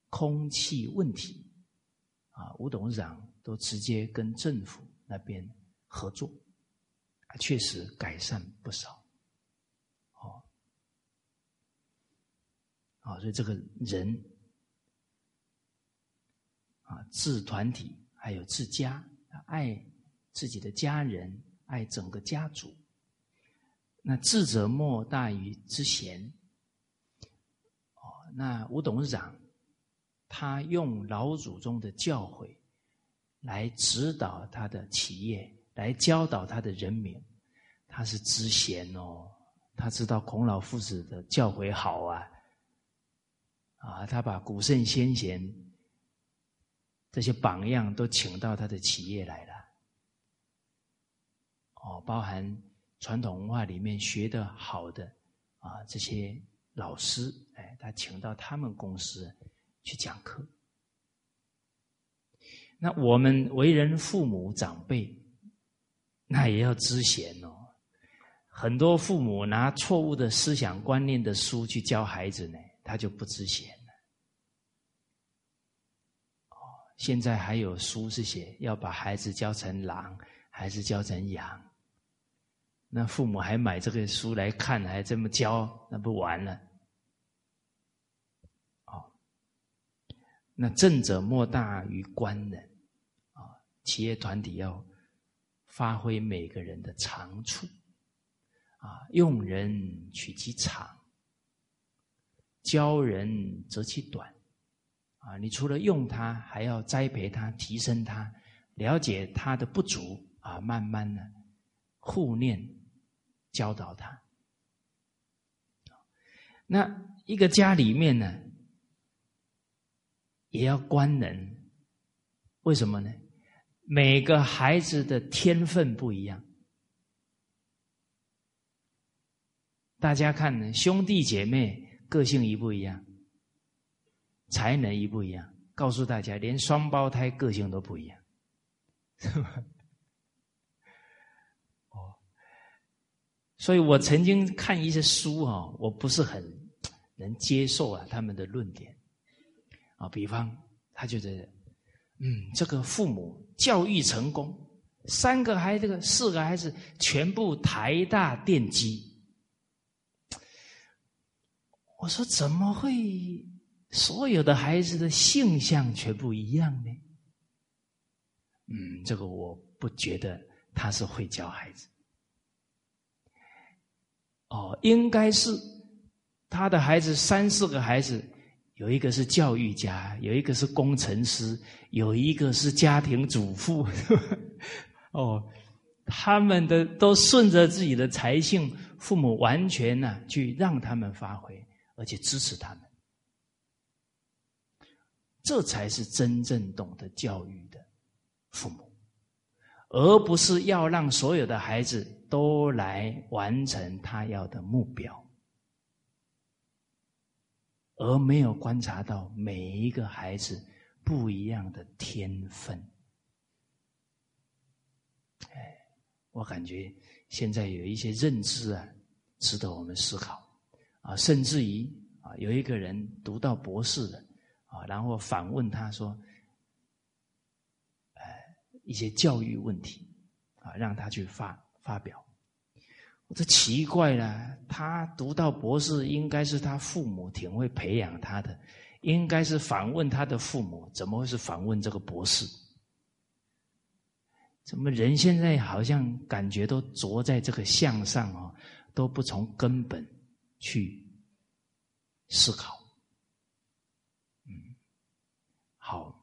空气问题啊，吴董事长都直接跟政府那边合作，确实改善不少。哦，啊，所以这个人。啊，治团体，还有治家，爱自己的家人，爱整个家族。那智者莫大于知贤。那吴董事长他用老祖宗的教诲来指导他的企业，来教导他的人民，他是知贤哦，他知道孔老夫子的教诲好啊。啊，他把古圣先贤这些榜样都请到他的企业来了，哦，包含传统文化里面学的好的啊这些老师，哎，他请到他们公司去讲课。那我们为人父母长辈，那也要知贤哦。很多父母拿错误的思想观念的书去教孩子呢。他就不知贤了。哦，现在还有书是写要把孩子教成狼，还是教成羊？那父母还买这个书来看，还这么教，那不完了？哦，那正者莫大于官人啊！企业团体要发挥每个人的长处啊，用人取其长。教人择其短，啊！你除了用他，还要栽培他、提升他，了解他的不足啊，慢慢的互念、教导他。那一个家里面呢，也要观人，为什么呢？每个孩子的天分不一样，大家看呢，兄弟姐妹。个性一不一样，才能一不一样。告诉大家，连双胞胎个性都不一样，是吧？哦，所以我曾经看一些书啊，我不是很能接受啊他们的论点啊。比方，他觉得，嗯，这个父母教育成功，三个孩子、四个孩子全部台大电机。我说：“怎么会所有的孩子的性向全不一样呢？”嗯，这个我不觉得他是会教孩子。哦，应该是他的孩子三四个孩子，有一个是教育家，有一个是工程师，有一个是家庭主妇。哦，他们的都顺着自己的才性，父母完全呢去让他们发挥。而且支持他们，这才是真正懂得教育的父母，而不是要让所有的孩子都来完成他要的目标，而没有观察到每一个孩子不一样的天分。哎，我感觉现在有一些认知啊，值得我们思考。啊，甚至于啊，有一个人读到博士了，啊，然后反问他说：“呃，一些教育问题，啊，让他去发发表。”我说奇怪了，他读到博士，应该是他父母挺会培养他的，应该是反问他的父母，怎么会是反问这个博士？怎么人现在好像感觉都着在这个相上啊，都不从根本。去思考，嗯，好。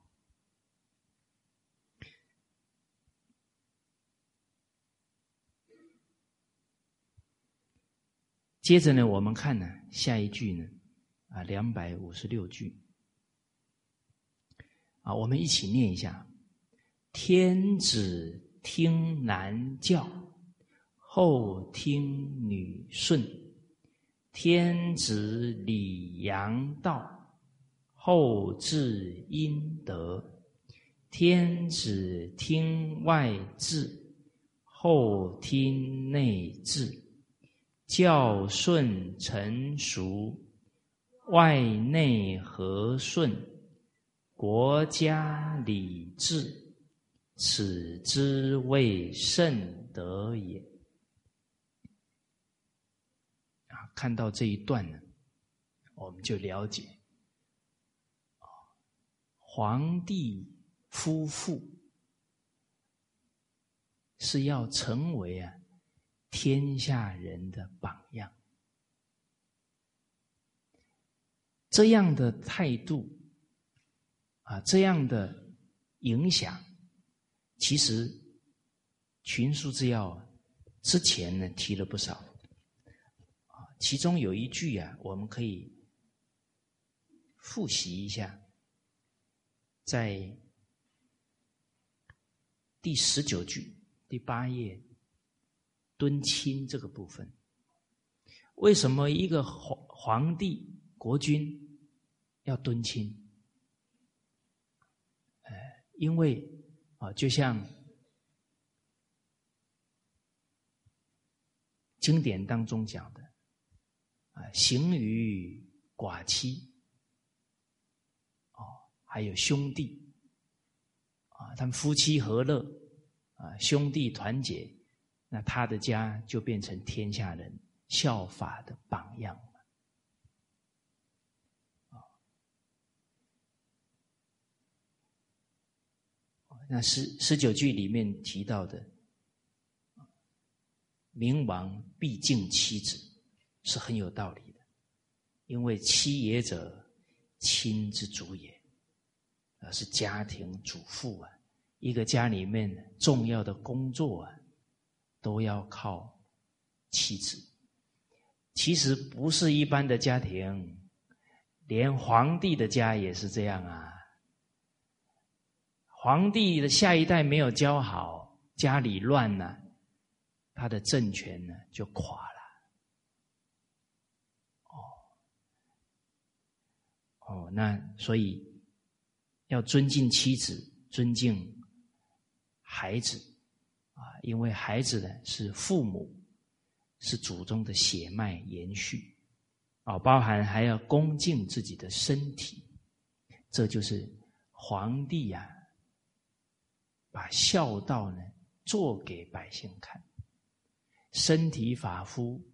接着呢，我们看呢下一句呢，啊，两百五十六句，啊，我们一起念一下：天子听男教，后听女顺。天子礼阳道，后治阴德；天子听外治，后听内治。教顺成熟，外内和顺，国家礼治，此之谓圣德也。啊看到这一段呢，我们就了解，皇帝夫妇是要成为啊天下人的榜样。这样的态度啊，这样的影响，其实群书之要之前呢提了不少，其中有一句啊，我们可以复习一下，在第十九句第八页敦亲这个部分，为什么一个皇皇帝国君？要敦亲，哎，因为啊，就像经典当中讲的啊，行于寡妻，哦，还有兄弟，啊，他们夫妻和乐，啊，兄弟团结，那他的家就变成天下人效法的榜样。那十十九句里面提到的“明王必敬妻子”是很有道理的，因为妻也者，亲之主也，而是家庭主妇啊。一个家里面重要的工作啊，都要靠妻子。其实不是一般的家庭，连皇帝的家也是这样啊。皇帝的下一代没有教好，家里乱了，他的政权呢就垮了。哦，哦，那所以要尊敬妻子，尊敬孩子啊，因为孩子呢是父母，是祖宗的血脉延续啊，包含还要恭敬自己的身体，这就是皇帝呀。把孝道呢做给百姓看，身体发肤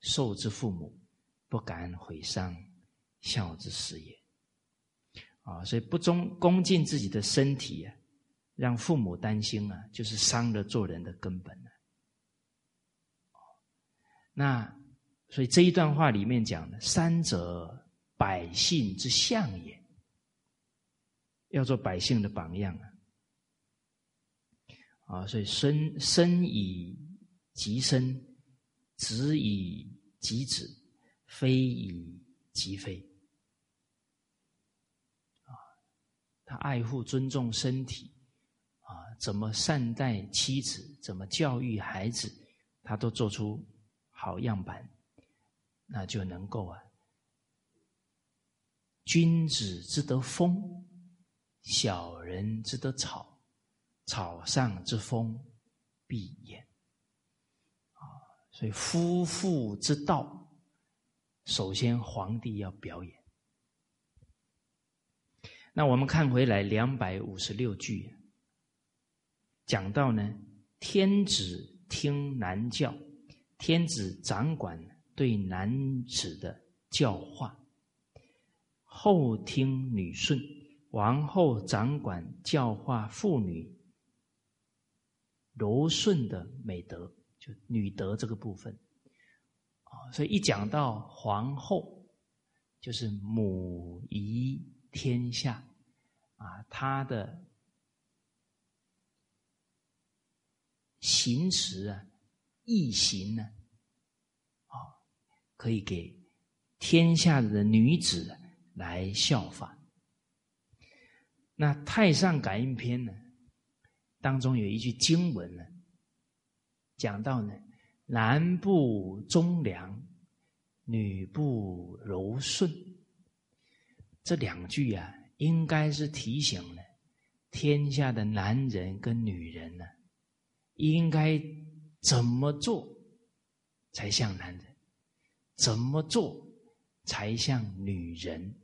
受之父母，不敢毁伤孝之始也。啊，所以不忠恭敬自己的身体啊，让父母担心啊，就是伤了做人的根本了。那所以这一段话里面讲的，三者百姓之相也，要做百姓的榜样啊。啊，所以生生以及生，子以及子，非以及非。啊，他爱护尊重身体，怎么善待妻子，怎么教育孩子，他都做出好样板，那就能够啊，君子之得风，小人之得草。草上之风必偃啊！所以夫妇之道，首先皇帝要表演。那我们看回来两百五十六句，讲到呢，天子听男教，天子掌管对男子的教化；后听女顺，王后掌管教化妇女。柔顺的美德，就女德这个部分啊，所以一讲到皇后，就是母仪天下啊，她的行持啊，义行呢，啊，可以给天下的女子来效法。那《太上感应篇》呢？当中有一句经文呢，讲到呢，男不忠良，女不柔顺。这两句啊，应该是提醒了天下的男人跟女人呢，应该怎么做才像男人，怎么做才像女人。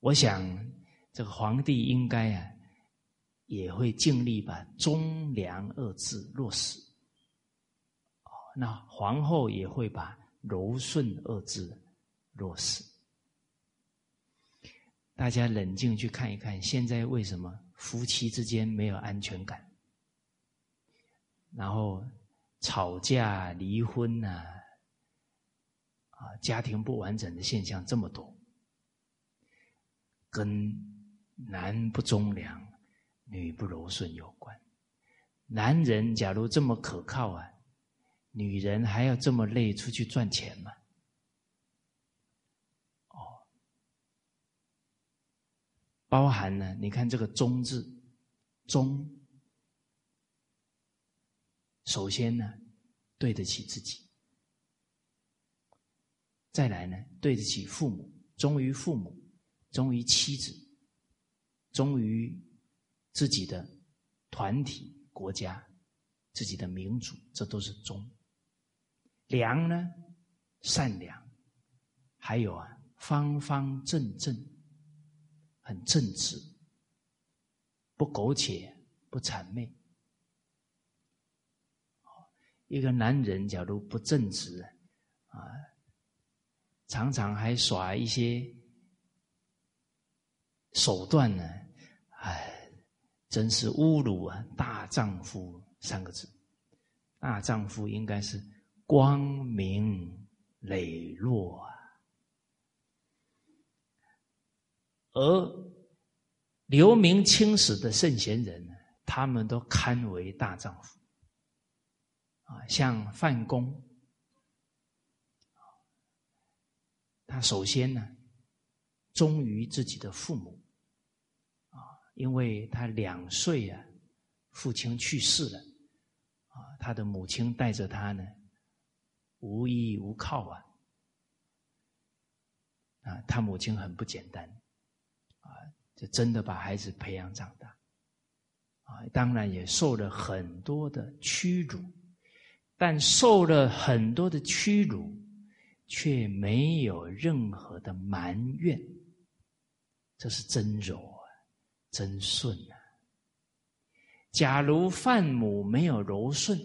我想这个皇帝应该啊。也会尽力把“忠良”二字落实，那皇后也会把“柔顺”二字落实。大家冷静去看一看，现在为什么夫妻之间没有安全感，然后吵架、离婚呐，啊，家庭不完整的现象这么多，跟男不忠良、女不柔顺有关。男人假如这么可靠啊，女人还要这么累出去赚钱吗？包含呢？你看这个“忠”字，“忠”首先呢，对得起自己；再来呢，对得起父母，忠于父母，忠于妻子，忠于自己的团体、国家、自己的民族，这都是忠。良呢，善良，还有啊，方方正正。很正直，不苟且，不谄媚。一个男人假如不正直，啊，常常还耍一些手段呢，哎，真是侮辱啊！大丈夫三个字，大丈夫应该是光明磊落啊。而留名青史的圣贤人呢，他们都堪为大丈夫啊。像范公，他首先呢忠于自己的父母啊，因为他两岁啊，父亲去世了啊，他的母亲带着他呢，无依无靠啊啊，他母亲很不简单。就真的把孩子培养长大，啊，当然也受了很多的屈辱，但受了很多的屈辱，却没有任何的埋怨，这是真柔啊，真顺啊。假如范母没有柔顺，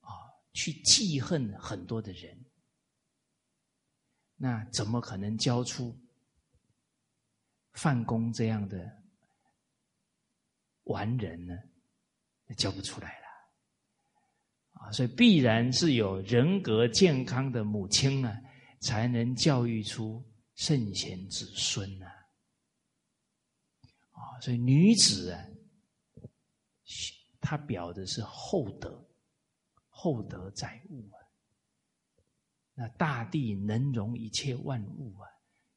啊，去记恨很多的人，那怎么可能教出？范公这样的完人呢，教不出来了啊！所以必然是有人格健康的母亲啊，才能教育出圣贤子孙呐。啊，所以女子啊，她表的是厚德，厚德载物啊。那大地能容一切万物啊，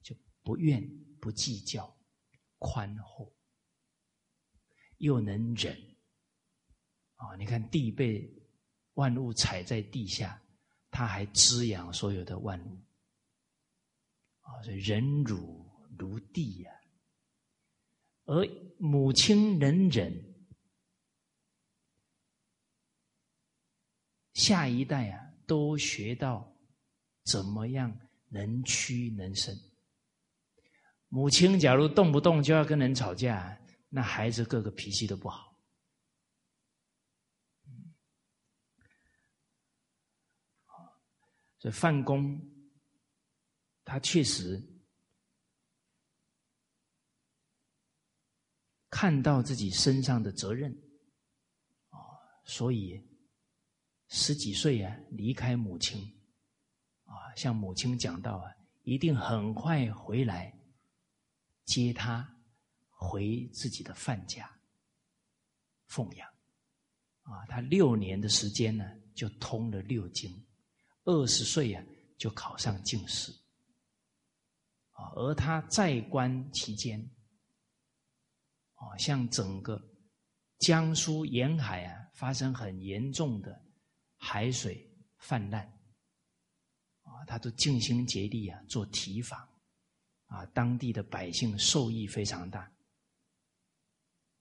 就不愿。不计较，宽厚，又能忍啊！你看地被万物踩在地下，他还滋养所有的万物啊！所以忍辱如地呀。而母亲能忍，下一代啊，都学到怎么样能屈能伸。母亲假如动不动就要跟人吵架，那孩子个个脾气都不好。所以范公他确实看到自己身上的责任，啊，所以十几岁啊离开母亲，啊，向母亲讲到啊，一定很快回来。接他回自己的范家奉养啊，他六年的时间呢，就通了六经，二十岁呀就考上进士啊。而他在官期间啊，像整个江苏沿海啊，发生很严重的海水泛滥啊，他都尽心竭力啊做提防。啊，当地的百姓受益非常大，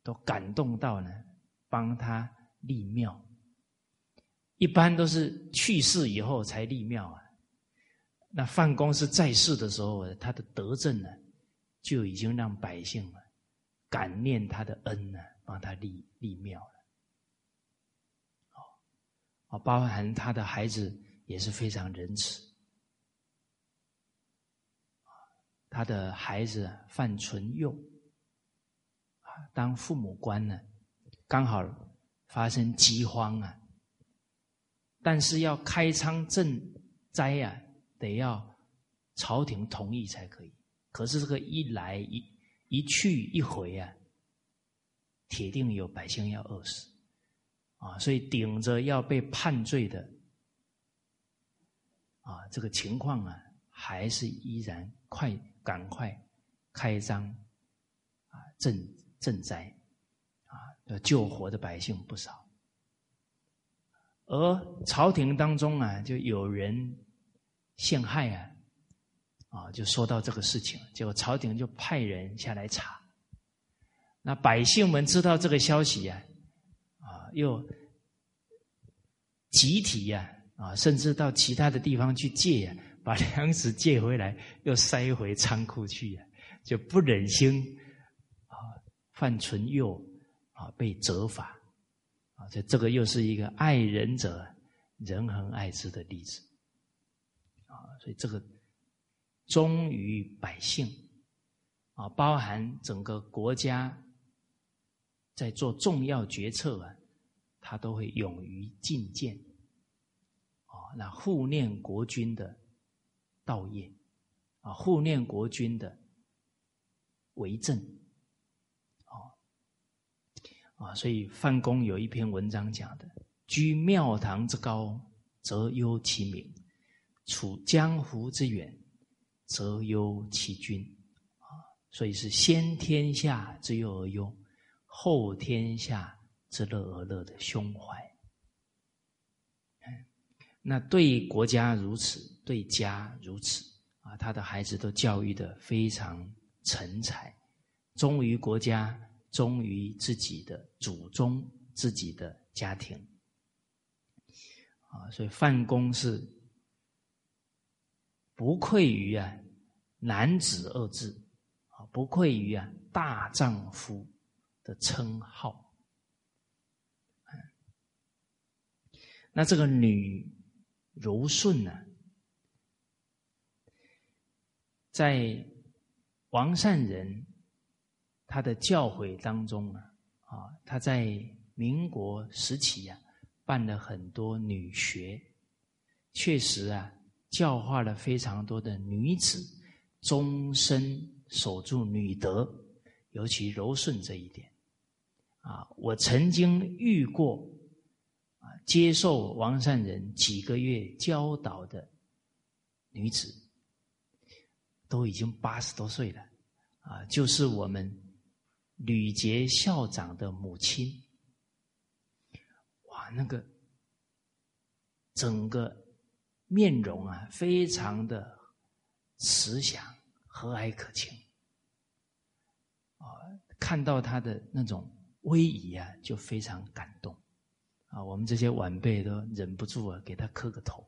都感动到呢，帮他立庙。一般都是去世以后才立庙啊。那范公是在世的时候，他的德政呢，就已经让百姓啊感念他的恩呢，帮他立立庙了。哦，包含他的孩子也是非常仁慈。他的孩子犯唇幼，啊，当父母官呢，刚好发生饥荒啊，但是要开仓赈灾呀，得要朝廷同意才可以。可是这个一来一一去一回啊，铁定有百姓要饿死，啊，所以顶着要被判罪的，啊，这个情况啊，还是依然快赶快开张，啊，赈赈灾，啊，救活的百姓不少，而朝廷当中啊，就有人陷害啊。啊，就说到这个事情，结果朝廷就派人下来查。那百姓们知道这个消息呀，啊，又集体呀，啊，甚至到其他的地方去借呀，把粮食借回来，又塞回仓库去呀，就不忍心啊犯唇幼啊被责罚。啊，这这个又是一个爱人者人恒爱之的例子。啊，所以这个。忠于百姓，啊，包含整个国家在做重要决策啊，他都会勇于进谏，啊，那护念国君的道业，啊，护念国君的为政，啊，啊，所以范公有一篇文章讲的：居庙堂之高，则忧其民；处江湖之远。则忧其君，啊，所以是先天下之忧而忧，后天下之乐而乐的胸怀。那对国家如此，对家如此，啊，他的孩子都教育的非常成才，忠于国家，忠于自己的祖宗，自己的家庭，啊，所以范公是。不愧于啊男子二字啊，不愧于啊大丈夫的称号。那这个女柔顺呢，在王善人他的教诲当中啊，啊，他在民国时期啊，办了很多女学，确实啊。教化了非常多的女子，终身守住女德，尤其柔顺这一点。啊，我曾经遇过，接受王善人几个月教导的女子，都已经八十多岁了，啊，就是我们吕杰校长的母亲。哇，那个整个。面容啊，非常的慈祥、和蔼可亲，啊，看到他的那种威仪啊，就非常感动，啊，我们这些晚辈都忍不住啊，给他磕个头，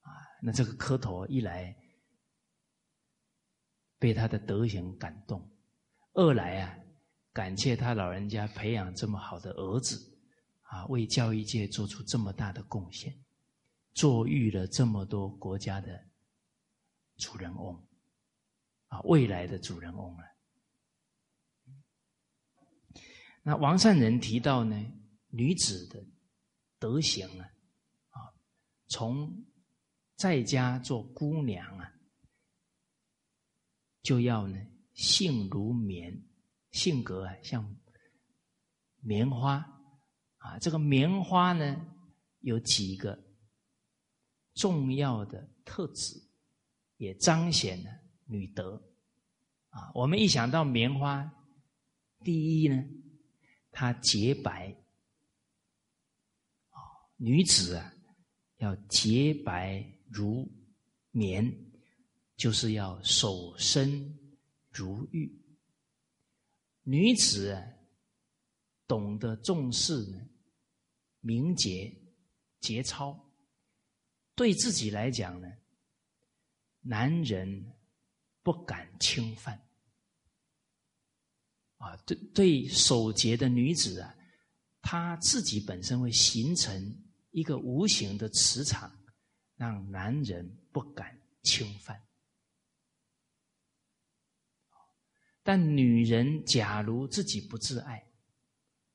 啊，那这个磕头一来，被他的德行感动；二来啊，感谢他老人家培养这么好的儿子，啊，为教育界做出这么大的贡献。坐育了这么多国家的主人翁啊，未来的主人翁啊。那王善人提到呢，女子的德行啊，啊，从在家做姑娘啊，就要呢性如棉，性格啊像棉花啊。这个棉花呢有几个。重要的特质，也彰显了女德啊！我们一想到棉花，第一呢，它洁白，女子啊要洁白如棉，就是要守身如玉。女子啊，懂得重视呢名节节操。对自己来讲呢，男人不敢侵犯啊。对对，守节的女子啊，她自己本身会形成一个无形的磁场，让男人不敢侵犯但女人假如自己不自爱，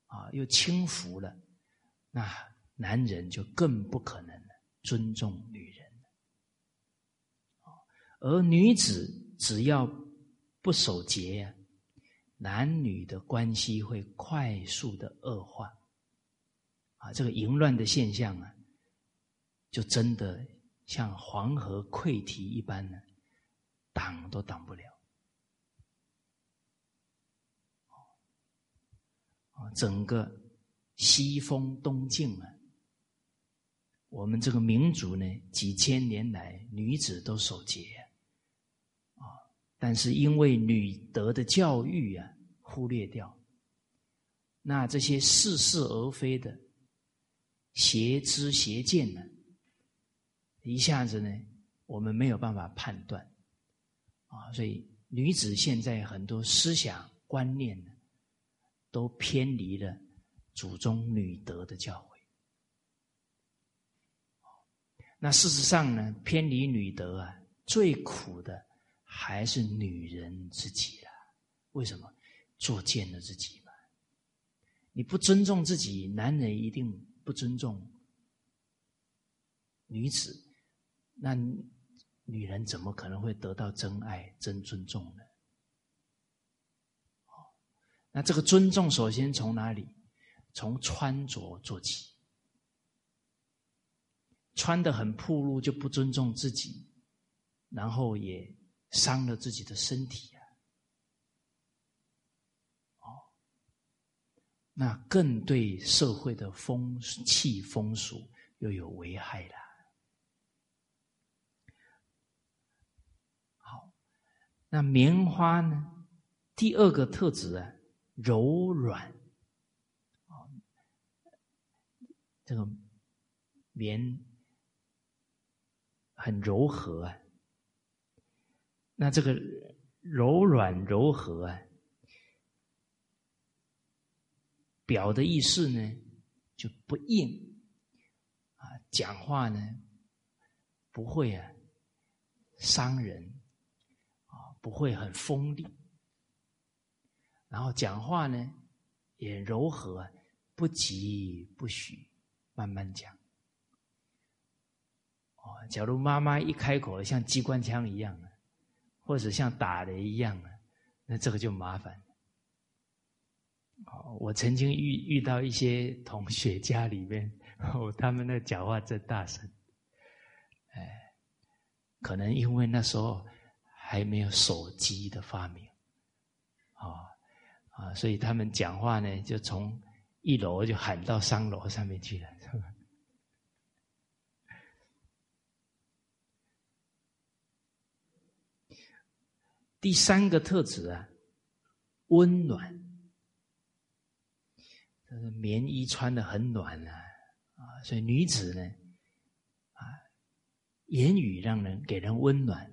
啊，又轻浮了，那男人就更不可能尊重女人。而女子只要不守节，男女的关系会快速的恶化，啊，这个淫乱的现象啊，就真的像黄河溃堤一般呢，挡都挡不了。啊整个西风东进啊，我们这个民族呢，几千年来女子都守节啊，但是因为女德的教育啊，忽略掉，那这些似是而非的邪知邪见呢，一下子呢，我们没有办法判断啊，所以女子现在很多思想观念呢。都偏离了祖宗女德的教诲。那事实上呢，偏离女德啊，最苦的还是女人自己了。为什么？作贱了自己嘛。你不尊重自己，男人一定不尊重女子。那女人怎么可能会得到真爱、真尊重呢？那这个尊重，首先从哪里？从穿着做起。穿的很暴露，就不尊重自己，然后也伤了自己的身体啊！那更对社会的风气风俗又有危害了。好，那棉花呢？第二个特质啊。柔软，啊，这个棉很柔和啊。那这个柔软柔和啊，表的意思呢就不硬啊，讲话呢不会啊伤人啊，不会很锋利。然后讲话呢，也柔和，不急不许，慢慢讲。哦，假如妈妈一开口像机关枪一样啊，或者像打雷一样啊，那这个就麻烦。哦，我曾经遇遇到一些同学家里面，哦，他们那讲话真大声，哎，可能因为那时候还没有手机的发明，啊。啊，所以他们讲话呢，就从一楼就喊到三楼上面去了。第三个特质啊，温暖，这个棉衣穿的很暖啊，啊，所以女子呢，啊，言语让人给人温暖，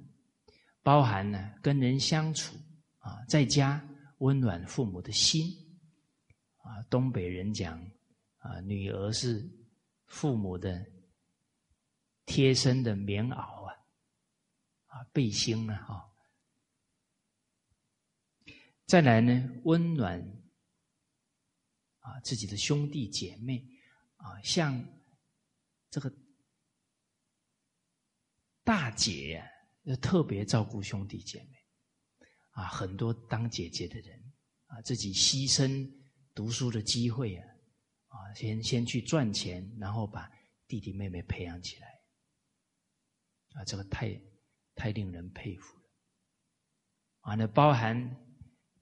包含呢跟人相处啊，在家。温暖父母的心，啊，东北人讲，啊，女儿是父母的贴身的棉袄啊，啊，背心啊，哈。再来呢，温暖啊自己的兄弟姐妹啊，像这个大姐呀，要特别照顾兄弟姐妹。啊，很多当姐姐的人啊，自己牺牲读书的机会啊，啊，先先去赚钱，然后把弟弟妹妹培养起来，啊，这个太太令人佩服了。啊，那包含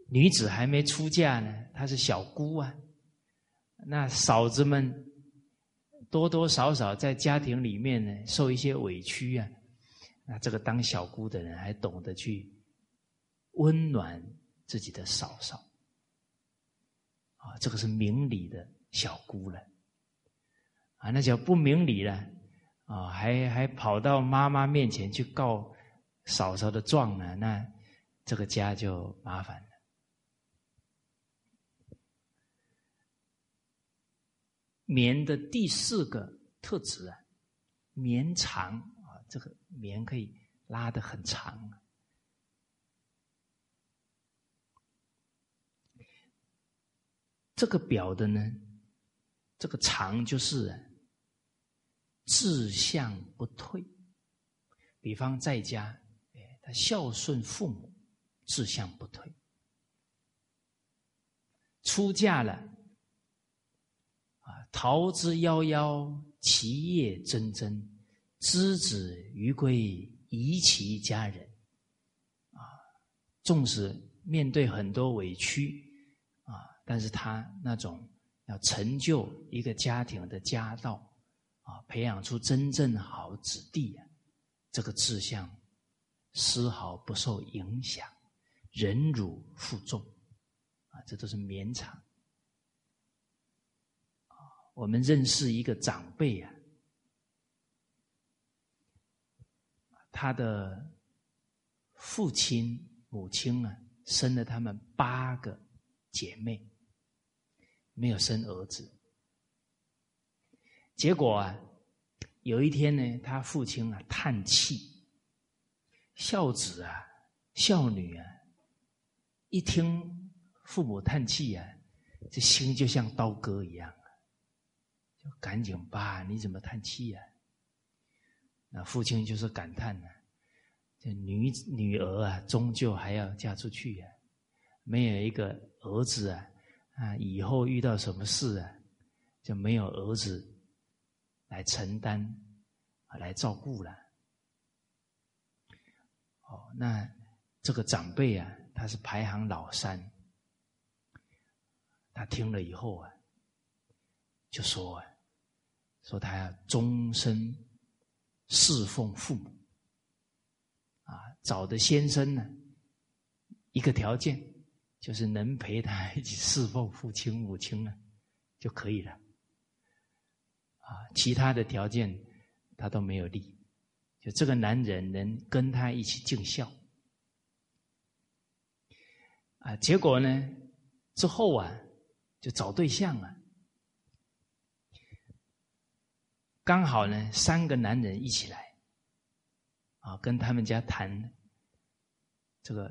女子还没出嫁呢，她是小姑啊，那嫂子们多多少少在家庭里面呢受一些委屈啊，那这个当小姑的人还懂得去。温暖自己的嫂嫂，啊，这个是明理的小姑了，啊，那叫不明理了，啊，还还跑到妈妈面前去告嫂嫂的状呢，那这个家就麻烦了。棉的第四个特质啊，绵长啊，这个棉可以拉得很长。这个表的呢，这个长就是志向不退。比方在家，哎，他孝顺父母，志向不退；出嫁了，桃之夭夭，其叶蓁蓁，之子于归，宜其家人。啊，纵使面对很多委屈，啊，但是他那种要成就一个家庭的家道，啊，培养出真正好子弟啊。这个志向丝毫不受影响，忍辱负重，啊，这都是绵长。我们认识一个长辈啊，他的父亲、母亲啊，生了他们八个姐妹，没有生儿子，结果啊。有一天呢，他父亲啊叹气，孝子啊、孝女啊，一听父母叹气啊，这心就像刀割一样，赶紧吧，你怎么叹气呀？那父亲就是感叹呢，这女女儿啊，终究还要嫁出去呀，没有一个儿子啊，啊，以后遇到什么事啊，就没有儿子。来承担，来照顾了。哦，那这个长辈啊，他是排行老三，他听了以后啊，就说啊，说他要终身侍奉父母，啊，找的先生呢，一个条件就是能陪他一起侍奉父亲母亲呢，就可以了。啊，其他的条件他都没有立，就这个男人能跟他一起尽孝，啊，结果呢之后啊就找对象啊，刚好呢三个男人一起来，啊，跟他们家谈这个，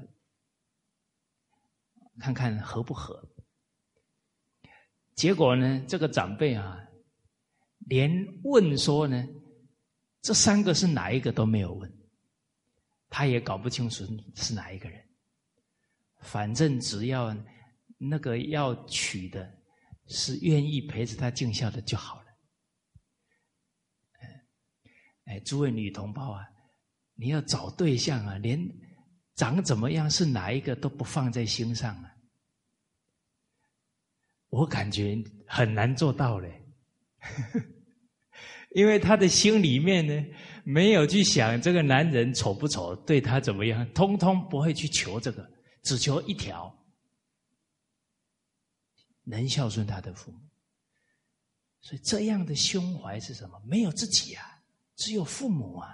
看看合不合，结果呢这个长辈啊。连问说呢，这三个是哪一个都没有问，他也搞不清楚是哪一个人。反正只要那个要娶的是愿意陪着他尽孝的就好了。哎，诸位女同胞啊，你要找对象啊，连长怎么样是哪一个都不放在心上啊，我感觉很难做到嘞。因为他的心里面呢，没有去想这个男人丑不丑，对他怎么样，通通不会去求这个，只求一条，能孝顺他的父母。所以这样的胸怀是什么？没有自己啊，只有父母啊。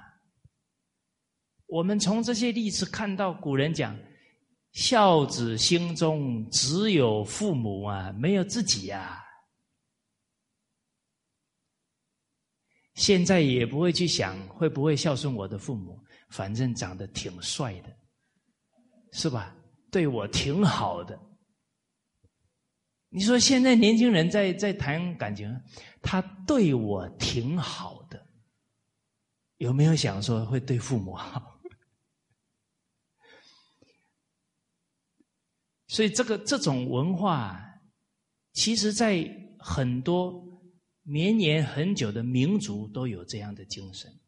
我们从这些例子看到，古人讲，孝子心中只有父母啊，没有自己呀。现在也不会去想会不会孝顺我的父母，反正长得挺帅的，是吧？对我挺好的。你说现在年轻人在在谈感情，他对我挺好的，有没有想说会对父母好？所以这个这种文化，其实在很多。绵延很久的民族都有这样的精神。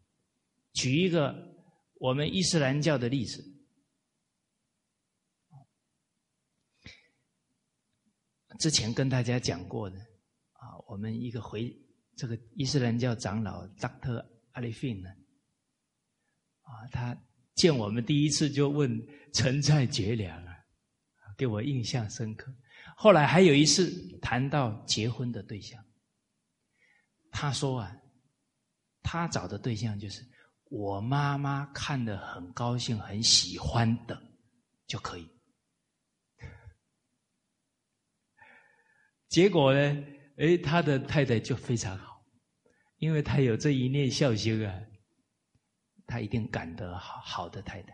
举一个我们伊斯兰教的例子，之前跟大家讲过的啊，我们一个回这个伊斯兰教长老 Dr. 阿里费呢，啊，他见我们第一次就问陈菜绝粮啊，给我印象深刻。后来还有一次谈到结婚的对象。他说啊，他找的对象就是我妈妈看的很高兴、很喜欢的就可以。结果呢，哎，他的太太就非常好，因为他有这一念孝心啊，他一定感得好好的太太。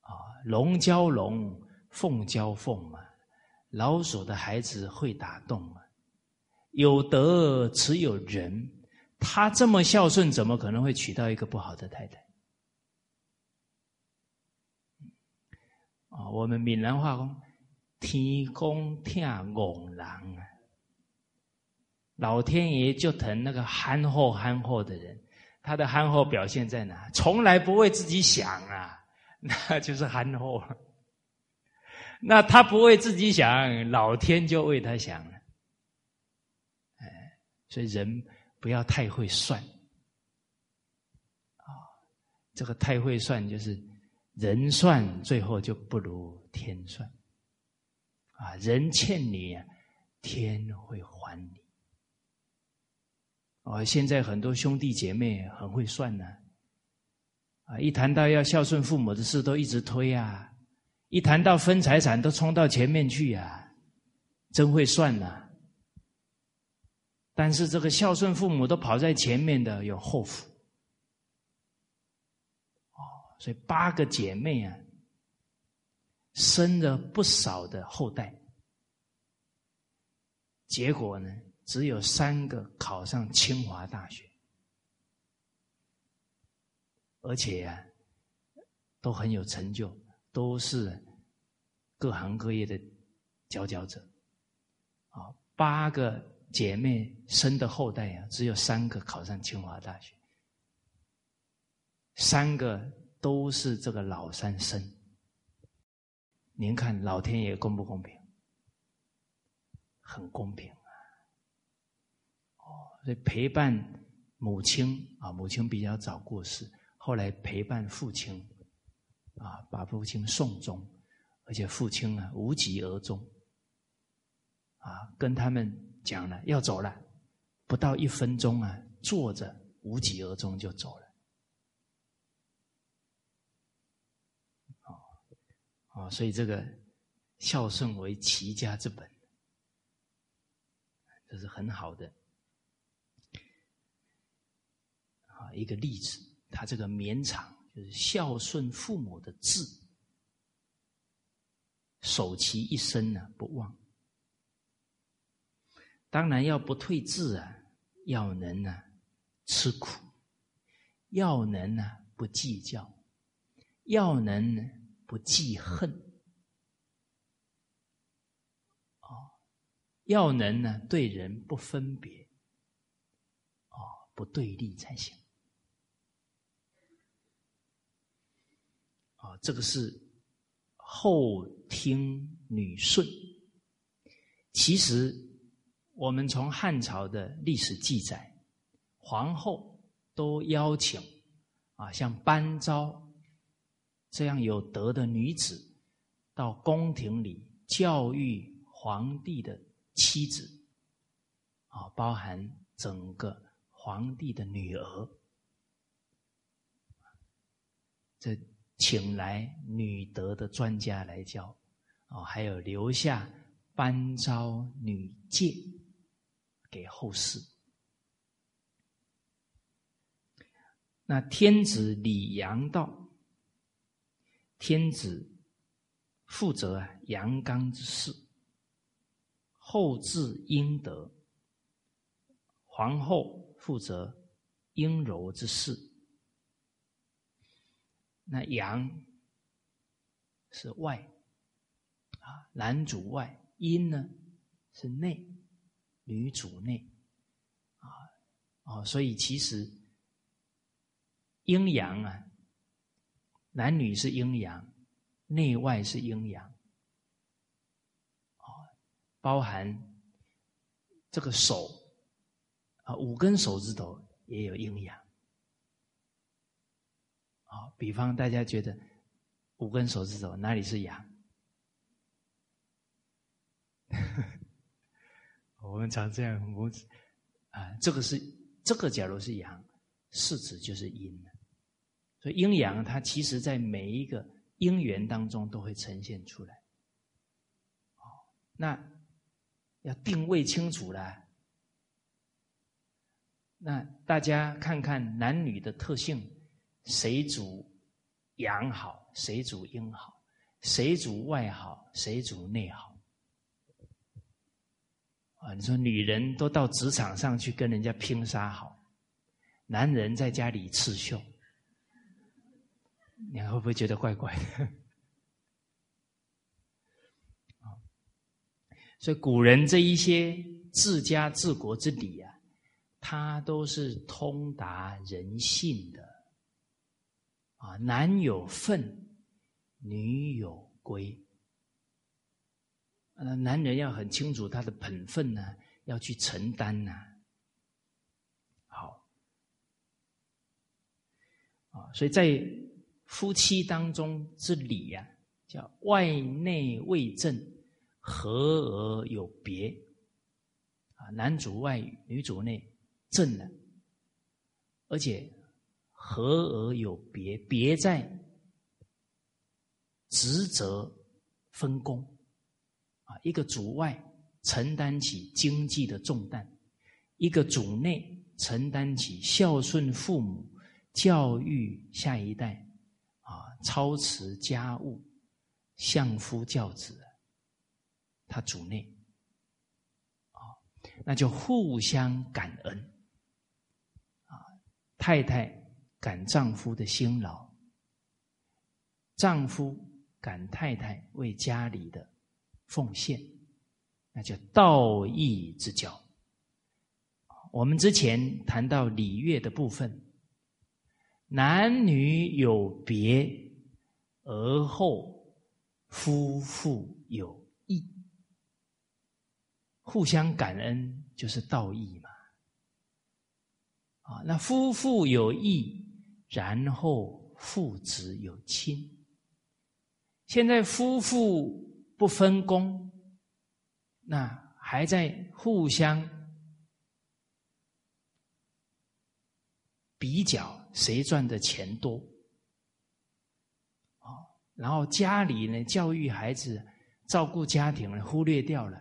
啊，龙交龙，凤交凤啊，老鼠的孩子会打洞啊，有德只有人，他这么孝顺，怎么可能会娶到一个不好的太太？啊，我们闽南话讲，天公听戆人啊，老天爷就疼那个憨厚憨厚的人，他的憨厚表现在哪？从来不为自己想啊，那就是憨厚。那他不为自己想，老天就为他想了。哎，所以人不要太会算啊，这个太会算就是人算，最后就不如天算啊。人欠你，天会还你。哦，现在很多兄弟姐妹很会算呢，啊，一谈到要孝顺父母的事，都一直推啊。一谈到分财产，都冲到前面去呀，真会算呐！但是这个孝顺父母都跑在前面的有后福哦，所以八个姐妹啊，生了不少的后代，结果呢，只有三个考上清华大学，而且啊，都很有成就。都是各行各业的佼佼者，啊，八个姐妹生的后代啊，只有三个考上清华大学，三个都是这个老三生。您看老天爷公不公平？很公平！所以陪伴母亲啊，母亲比较早过世，后来陪伴父亲。啊，把父亲送终，而且父亲啊无疾而终，啊，跟他们讲了要走了，不到一分钟啊，坐着无疾而终就走了。哦，哦，所以这个孝顺为齐家之本，这是很好的一个例子，他这个绵长。就是孝顺父母的志，守其一生呢不忘。当然要不退志啊，要能呢吃苦，要能呢不计较，要能呢不记恨，哦，要能呢对人不分别，哦，不对立才行。啊，这个是后听女顺。其实，我们从汉朝的历史记载，皇后都邀请啊，像班昭这样有德的女子，到宫廷里教育皇帝的妻子，啊，包含整个皇帝的女儿，这。请来女德的专家来教，哦，还有留下班昭女诫给后世。那天子李阳道，天子负责阳刚之事，后治阴德；皇后负责阴柔之事。那阳是外啊，男主外；阴呢是内，女主内啊哦，所以其实阴阳啊，男女是阴阳，内外是阴阳啊，包含这个手啊，五根手指头也有阴阳。啊，比方大家觉得五根手指头哪里是阳？我们常这样，拇指啊，这个是这个，假如是阳，四指就是阴所以阴阳它其实在每一个因缘当中都会呈现出来。哦，那要定位清楚了。那大家看看男女的特性。谁主阳好，谁主阴好？谁主外好，谁主内好？啊，你说女人都到职场上去跟人家拼杀好，男人在家里刺绣，你会不会觉得怪怪的？所以古人这一些治家治国之理啊，它都是通达人性的。啊，男有分，女有归。呃，男人要很清楚他的本分呢，要去承担呐。好，啊，所以在夫妻当中之礼呀，叫外内为正，和而有别。啊，男主外，女主内，正的，而且和而有别，别在职责分工。啊，一个主外承担起经济的重担，一个主内承担起孝顺父母、教育下一代，啊，操持家务、相夫教子，他主内，啊，那就互相感恩，啊，太太感丈夫的辛劳，丈夫感太太为家里的。奉献，那叫道义之交。我们之前谈到礼乐的部分，男女有别，而后夫妇有义，互相感恩就是道义嘛。啊，那夫妇有义，然后父子有亲。现在夫妇。不分工，那还在互相比较谁赚的钱多啊？然后家里呢，教育孩子、照顾家庭呢，忽略掉了。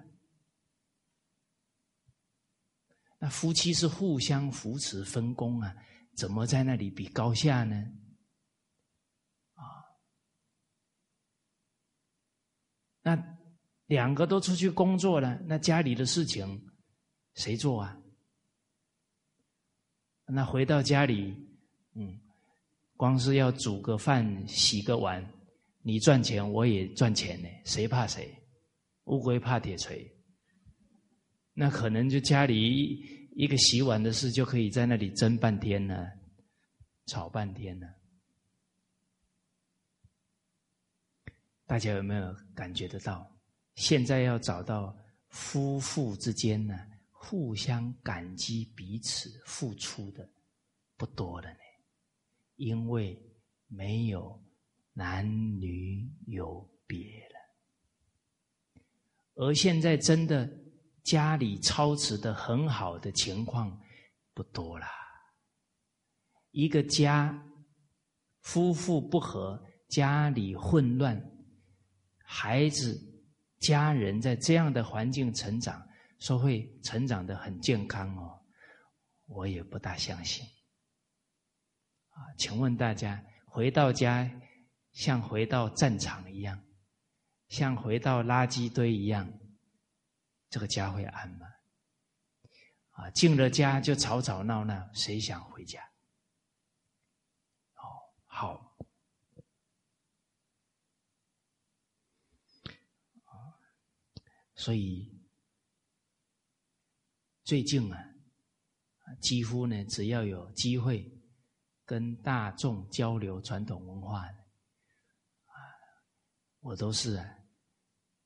那夫妻是互相扶持、分工啊，怎么在那里比高下呢？啊那两个都出去工作了，那家里的事情谁做啊？那回到家里，嗯，光是要煮个饭、洗个碗，你赚钱我也赚钱呢，谁怕谁？乌龟怕铁锤。那可能就家里一个洗碗的事，就可以在那里争半天呢，吵半天呢。大家有没有感觉得到？现在要找到夫妇之间呢，互相感激彼此付出的不多了呢，因为没有男女有别了。而现在真的家里操持的很好的情况不多了。一个家夫妇不和，家里混乱。孩子、家人在这样的环境成长，说会成长的很健康哦，我也不大相信。啊，请问大家，回到家像回到战场一样，像回到垃圾堆一样，这个家会安吗？啊，进了家就吵吵闹闹，谁想回家？哦，好。所以最近啊，几乎呢，只要有机会跟大众交流传统文化，啊，我都是啊，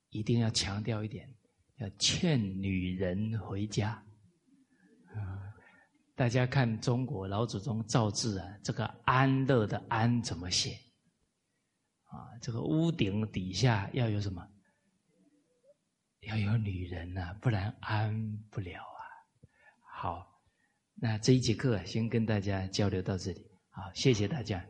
一定要强调一点，要劝女人回家。啊，大家看中国老祖宗造字啊，这个“安乐”的“安”怎么写？啊，这个屋顶底下要有什么？要有女人呐，不然安不了啊。好，那这一节课先跟大家交流到这里，好，谢谢大家。